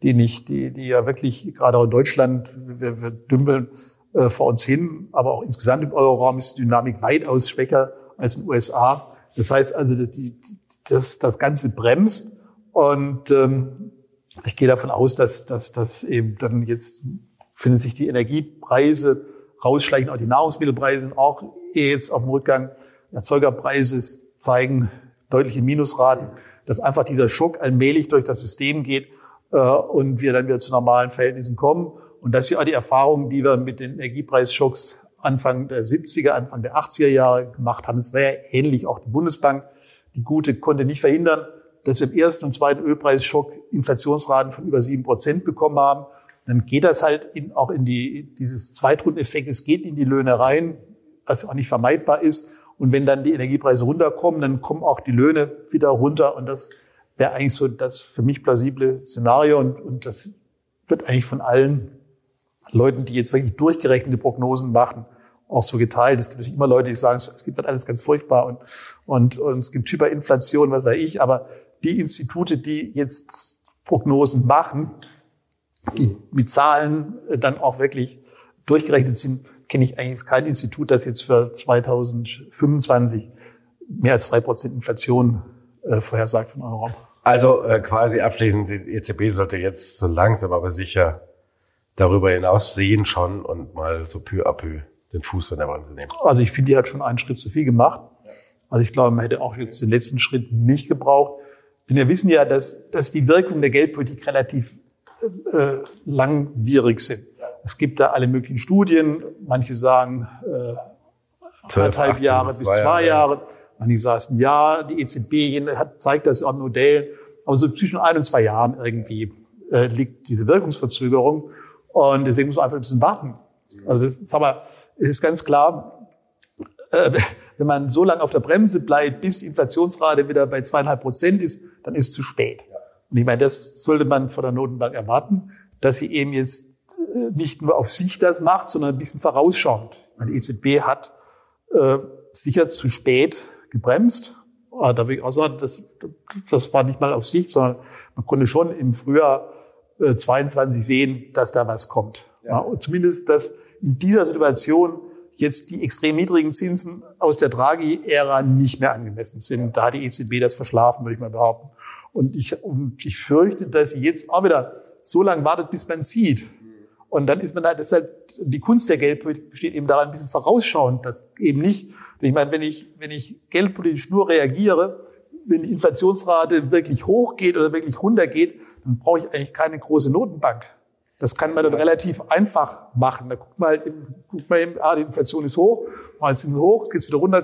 die nicht, die, die ja wirklich gerade auch in Deutschland, wir, wir dümpeln äh, vor uns hin, aber auch insgesamt im Euroraum ist die Dynamik weitaus schwächer als in den USA. Das heißt also, dass die, das, das Ganze bremst und ähm, ich gehe davon aus, dass, dass, dass eben dann jetzt finden sich die Energiepreise rausschleichen, auch die Nahrungsmittelpreise auch jetzt auf dem Rückgang. Erzeugerpreise zeigen deutliche Minusraten, dass einfach dieser Schock allmählich durch das System geht äh, und wir dann wieder zu normalen Verhältnissen kommen. Und das ist ja auch die Erfahrung, die wir mit den Energiepreisschocks Anfang der 70er, Anfang der 80er Jahre gemacht haben. Es war ja ähnlich auch die Bundesbank die Gute konnte nicht verhindern, dass wir im ersten und zweiten Ölpreisschock Inflationsraten von über sieben Prozent bekommen haben. Dann geht das halt in, auch in die, dieses Zweitrundeneffekt, es geht in die Löhne rein, was auch nicht vermeidbar ist. Und wenn dann die Energiepreise runterkommen, dann kommen auch die Löhne wieder runter. Und das wäre eigentlich so das für mich plausible Szenario. Und, und das wird eigentlich von allen Leuten, die jetzt wirklich durchgerechnete Prognosen machen, auch so geteilt. Es gibt natürlich immer Leute, die sagen, es gibt alles ganz furchtbar und, und, und es gibt Hyperinflation, was weiß ich. Aber die Institute, die jetzt Prognosen machen, die mit Zahlen dann auch wirklich durchgerechnet sind, kenne ich eigentlich kein Institut, das jetzt für 2025 mehr als zwei Prozent Inflation äh, vorhersagt von Euro. Also äh, quasi abschließend, die EZB sollte jetzt so langsam aber sicher darüber hinaus sehen schon und mal so peu à peu den Fuß von der Bremse nehmen. Also ich finde, die hat schon einen Schritt zu viel gemacht. Also ich glaube, man hätte auch jetzt den letzten Schritt nicht gebraucht. Denn wir wissen ja, dass, dass die Wirkungen der Geldpolitik relativ äh, langwierig sind. Es gibt da alle möglichen Studien. Manche sagen äh, 12, anderthalb Jahre bis zwei Jahre. Jahre. Manche sagen, ja, die EZB hat, zeigt das auch im Modell. Aber so zwischen ein und zwei Jahren irgendwie äh, liegt diese Wirkungsverzögerung. Und deswegen muss man einfach ein bisschen warten. Also das ist aber es ist ganz klar, äh, wenn man so lange auf der Bremse bleibt, bis die Inflationsrate wieder bei zweieinhalb Prozent ist, dann ist es zu spät. Und ich meine, das sollte man von der Notenbank erwarten, dass sie eben jetzt nicht nur auf sich das macht, sondern ein bisschen vorausschauend. Die EZB hat äh, sicher zu spät gebremst. Aber da will ich auch sagen, das, das war nicht mal auf sich, sondern man konnte schon im Frühjahr äh, 22 sehen, dass da was kommt. Ja. ja und zumindest, dass in dieser Situation jetzt die extrem niedrigen Zinsen aus der Draghi-Ära nicht mehr angemessen sind. Da hat die EZB das verschlafen, würde ich mal behaupten. Und ich, und ich fürchte, dass sie jetzt auch wieder so lange wartet, bis man sieht. Und dann ist man halt, deshalb, die Kunst der Geldpolitik besteht eben daran, ein bisschen vorausschauend, dass eben nicht, ich meine, wenn ich, wenn ich geldpolitisch nur reagiere, wenn die Inflationsrate wirklich hochgeht oder wirklich runtergeht, dann brauche ich eigentlich keine große Notenbank. Das kann man dann relativ einfach machen. Da guckt man halt, guckt man eben, ah, die Inflation ist hoch, mal sind hoch, geht's wieder runter.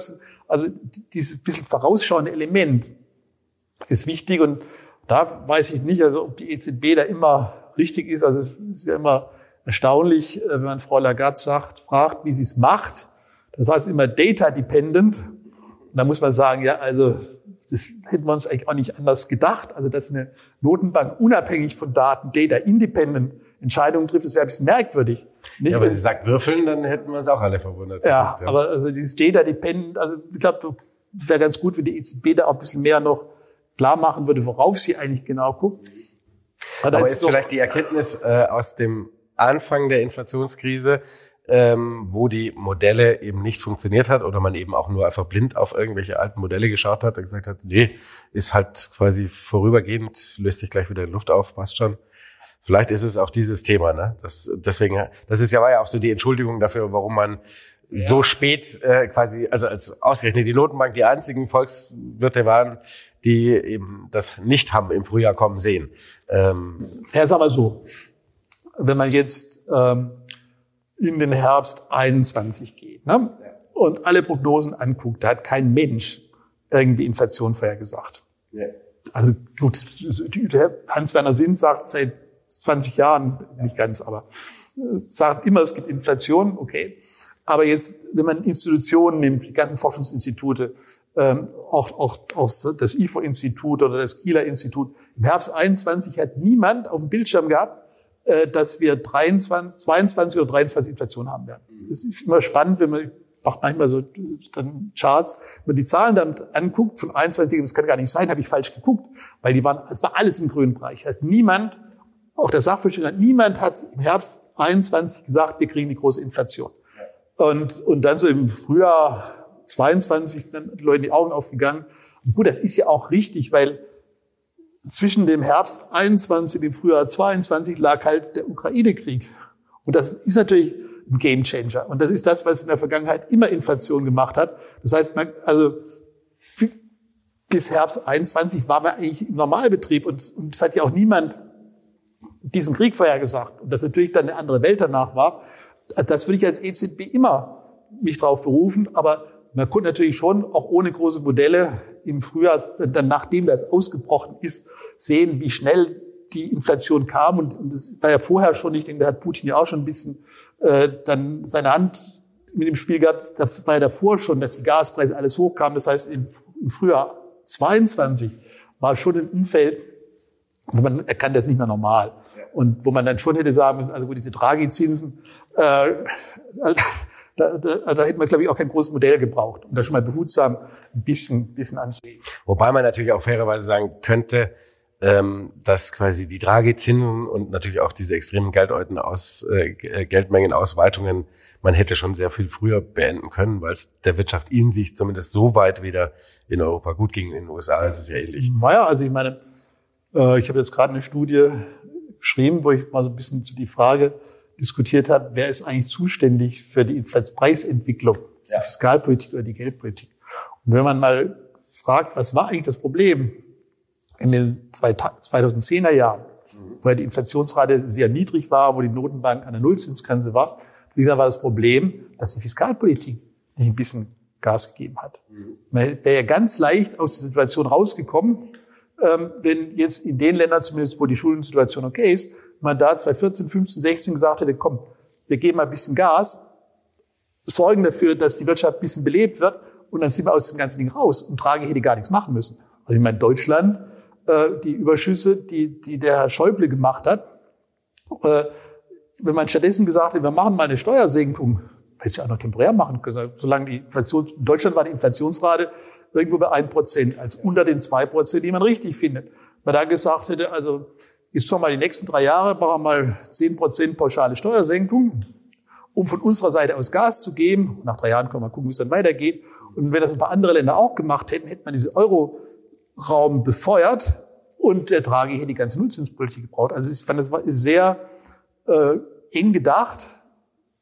Also dieses bisschen vorausschauende Element ist wichtig und da weiß ich nicht, also ob die EZB da immer richtig ist. Also es ist ja immer erstaunlich, äh, wenn man Frau Lagarde sagt, fragt, wie sie es macht. Das heißt immer data dependent. Und da muss man sagen, ja, also das hätten wir uns eigentlich auch nicht anders gedacht. Also dass eine Notenbank unabhängig von Daten, data independent Entscheidungen trifft, das wäre ein bisschen merkwürdig. Nicht, ja, wenn sie sagt würfeln, dann hätten wir uns auch alle verwundert. Ja, ja. aber also dieses Data Dependent, also ich glaube, das wäre ganz gut, wenn die EZB da auch ein bisschen mehr noch klar machen würde, worauf sie eigentlich genau guckt. Aber, aber ist, ist vielleicht die Erkenntnis äh, aus dem Anfang der Inflationskrise, ähm, wo die Modelle eben nicht funktioniert hat oder man eben auch nur einfach blind auf irgendwelche alten Modelle geschaut hat und gesagt hat, nee, ist halt quasi vorübergehend, löst sich gleich wieder in Luft auf, passt schon Vielleicht ist es auch dieses Thema, ne? Das, deswegen, das ist ja, war ja auch so die Entschuldigung dafür, warum man ja. so spät äh, quasi, also als ausgerechnet die Notenbank die einzigen Volkswirte waren, die eben das nicht haben im Frühjahr kommen sehen. Ähm, ja, ist aber so. Wenn man jetzt ähm, in den Herbst 21 geht ne? und alle Prognosen anguckt, da hat kein Mensch irgendwie Inflation vorhergesagt. Ja. Also gut, Hans-Werner Sinn sagt seit 20 Jahren, nicht ganz, aber äh, sagt immer, es gibt Inflation, okay. Aber jetzt, wenn man Institutionen nimmt, die ganzen Forschungsinstitute, ähm, auch, auch, auch das IFO-Institut oder das Kieler Institut, im Herbst 21 hat niemand auf dem Bildschirm gehabt, dass wir 23, 22 oder 23 Inflation haben werden. Das ist immer spannend, wenn man macht manchmal so dann Charts, wenn man die Zahlen dann anguckt von 21, das kann gar nicht sein, habe ich falsch geguckt, weil die waren, es war alles im grünen Bereich. Hat niemand, auch der Sachverständige, niemand hat im Herbst 21 gesagt, wir kriegen die große Inflation. Und, und dann so im Frühjahr 22 dann Leuten die Augen aufgegangen. Und gut, das ist ja auch richtig, weil zwischen dem Herbst 21 und dem Frühjahr 22 lag halt der Ukraine-Krieg. Und das ist natürlich ein Gamechanger. Und das ist das, was in der Vergangenheit immer Inflation gemacht hat. Das heißt, man, also bis Herbst 21 war man eigentlich im Normalbetrieb und, und es hat ja auch niemand diesen Krieg vorhergesagt. Und dass natürlich dann eine andere Welt danach war. Also das würde ich als EZB immer mich drauf berufen. Aber man konnte natürlich schon auch ohne große Modelle im Frühjahr, dann nachdem das ausgebrochen ist, sehen, wie schnell die Inflation kam. Und, das war ja vorher schon, ich denke, da hat Putin ja auch schon ein bisschen äh, dann seine Hand mit dem Spiel gehabt. Da war ja davor schon, dass die Gaspreise alles hochkamen. Das heißt, im, Frühjahr 22 war schon ein Umfeld, wo man erkannt, das ist nicht mehr normal. Und wo man dann schon hätte sagen müssen, also wo diese Tragizinsen, äh, da, da, da hätte man, glaube ich, auch kein großes Modell gebraucht, um da schon mal behutsam ein bisschen, bisschen anzugehen. Wobei man natürlich auch fairerweise sagen könnte, ähm, dass quasi die Tragezinsen und natürlich auch diese extremen Gelddeuten aus, äh, Geldmengenausweitungen man hätte schon sehr viel früher beenden können, weil es der Wirtschaft in sich zumindest so weit wieder in Europa gut ging. In den USA ist es ja ähnlich. Naja, also ich meine, äh, ich habe jetzt gerade eine Studie geschrieben, wo ich mal so ein bisschen zu die Frage diskutiert habe, wer ist eigentlich zuständig für die Preisentwicklung? Ist die Fiskalpolitik oder die Geldpolitik? Und wenn man mal fragt, was war eigentlich das Problem in den 2010er Jahren, wo ja die Inflationsrate sehr niedrig war, wo die Notenbank an der Nullzinsgrenze war, wie gesagt, war das Problem, dass die Fiskalpolitik nicht ein bisschen Gas gegeben hat. Man wäre ja ganz leicht aus der Situation rausgekommen, ähm, wenn jetzt in den Ländern zumindest, wo die Schuldensituation okay ist, man da 2014, 15, 16 gesagt hätte, komm, wir geben mal ein bisschen Gas, sorgen dafür, dass die Wirtschaft ein bisschen belebt wird und dann sind wir aus dem ganzen Ding raus und Trage hätte gar nichts machen müssen. Also ich meine, Deutschland, äh, die Überschüsse, die, die der Herr Schäuble gemacht hat, äh, wenn man stattdessen gesagt hätte, wir machen mal eine Steuersenkung, hätte ich auch noch temporär machen können. Solange die Inflation, in Deutschland war die Inflationsrate irgendwo bei ein Prozent, als unter den zwei Prozent, die man richtig findet. Man da gesagt hätte, also jetzt schon mal die nächsten drei Jahre, machen wir mal zehn Prozent pauschale Steuersenkung, um von unserer Seite aus Gas zu geben. Nach drei Jahren können wir gucken, wie es dann weitergeht. Und wenn das ein paar andere Länder auch gemacht hätten, hätte man diese Euro-Raum befeuert und der Draghi hätte die ganze Nullzinspolitik gebraucht. Also ich fand, das war sehr äh, eng gedacht,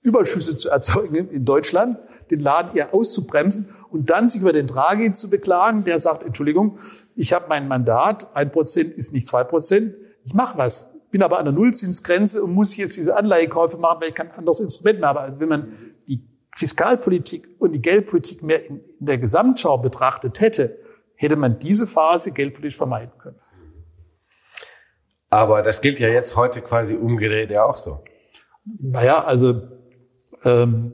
Überschüsse zu erzeugen in Deutschland, den Laden eher auszubremsen und dann sich über den Draghi zu beklagen, der sagt, Entschuldigung, ich habe mein Mandat, ein Prozent ist nicht zwei Prozent, ich mache was, bin aber an der Nullzinsgrenze und muss jetzt diese Anleihekäufe machen, weil ich kein anderes Instrument mehr habe. Also wenn man Fiskalpolitik und die Geldpolitik mehr in, in der Gesamtschau betrachtet hätte, hätte man diese Phase geldpolitisch vermeiden können. Aber das gilt ja jetzt heute quasi umgedreht ja auch so. Naja, also ähm,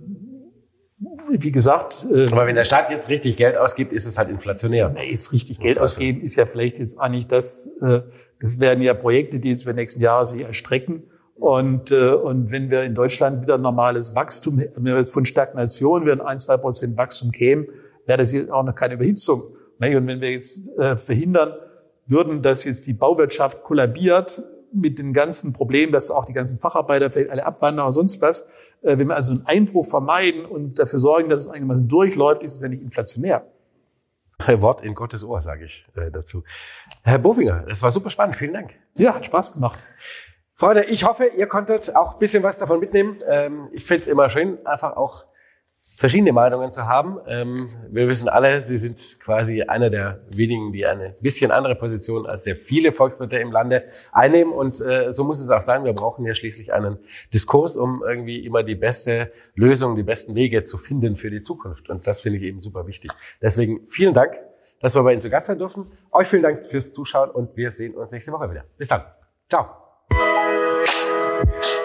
wie gesagt. Äh, Aber wenn der Staat jetzt richtig Geld ausgibt, ist es halt inflationär. Nee, ist richtig Geld ausgeben, ist ja vielleicht jetzt eigentlich das, äh, das werden ja Projekte, die jetzt über die nächsten Jahre sich erstrecken. Und, äh, und wenn wir in Deutschland wieder normales Wachstum, wenn wir von Stagnation, wenn ein, zwei Prozent Wachstum kämen, wäre das jetzt auch noch keine Überhitzung. Und wenn wir jetzt äh, verhindern würden, dass jetzt die Bauwirtschaft kollabiert mit den ganzen Problemen, dass auch die ganzen Facharbeiter vielleicht alle abwandern oder sonst was, äh, wenn wir also einen Einbruch vermeiden und dafür sorgen, dass es einigermaßen durchläuft, ist es ja nicht inflationär. Wort in Gottes Ohr, sage ich äh, dazu. Herr Bofinger, das war super spannend. Vielen Dank. Ja, hat Spaß gemacht. Freunde, ich hoffe, ihr konntet auch ein bisschen was davon mitnehmen. Ähm, ich finde es immer schön, einfach auch verschiedene Meinungen zu haben. Ähm, wir wissen alle, Sie sind quasi einer der wenigen, die eine bisschen andere Position als sehr viele Volkswirte im Lande einnehmen. Und äh, so muss es auch sein. Wir brauchen ja schließlich einen Diskurs, um irgendwie immer die beste Lösung, die besten Wege zu finden für die Zukunft. Und das finde ich eben super wichtig. Deswegen vielen Dank, dass wir bei Ihnen zu Gast sein durften. Euch vielen Dank fürs Zuschauen und wir sehen uns nächste Woche wieder. Bis dann. Ciao. rich.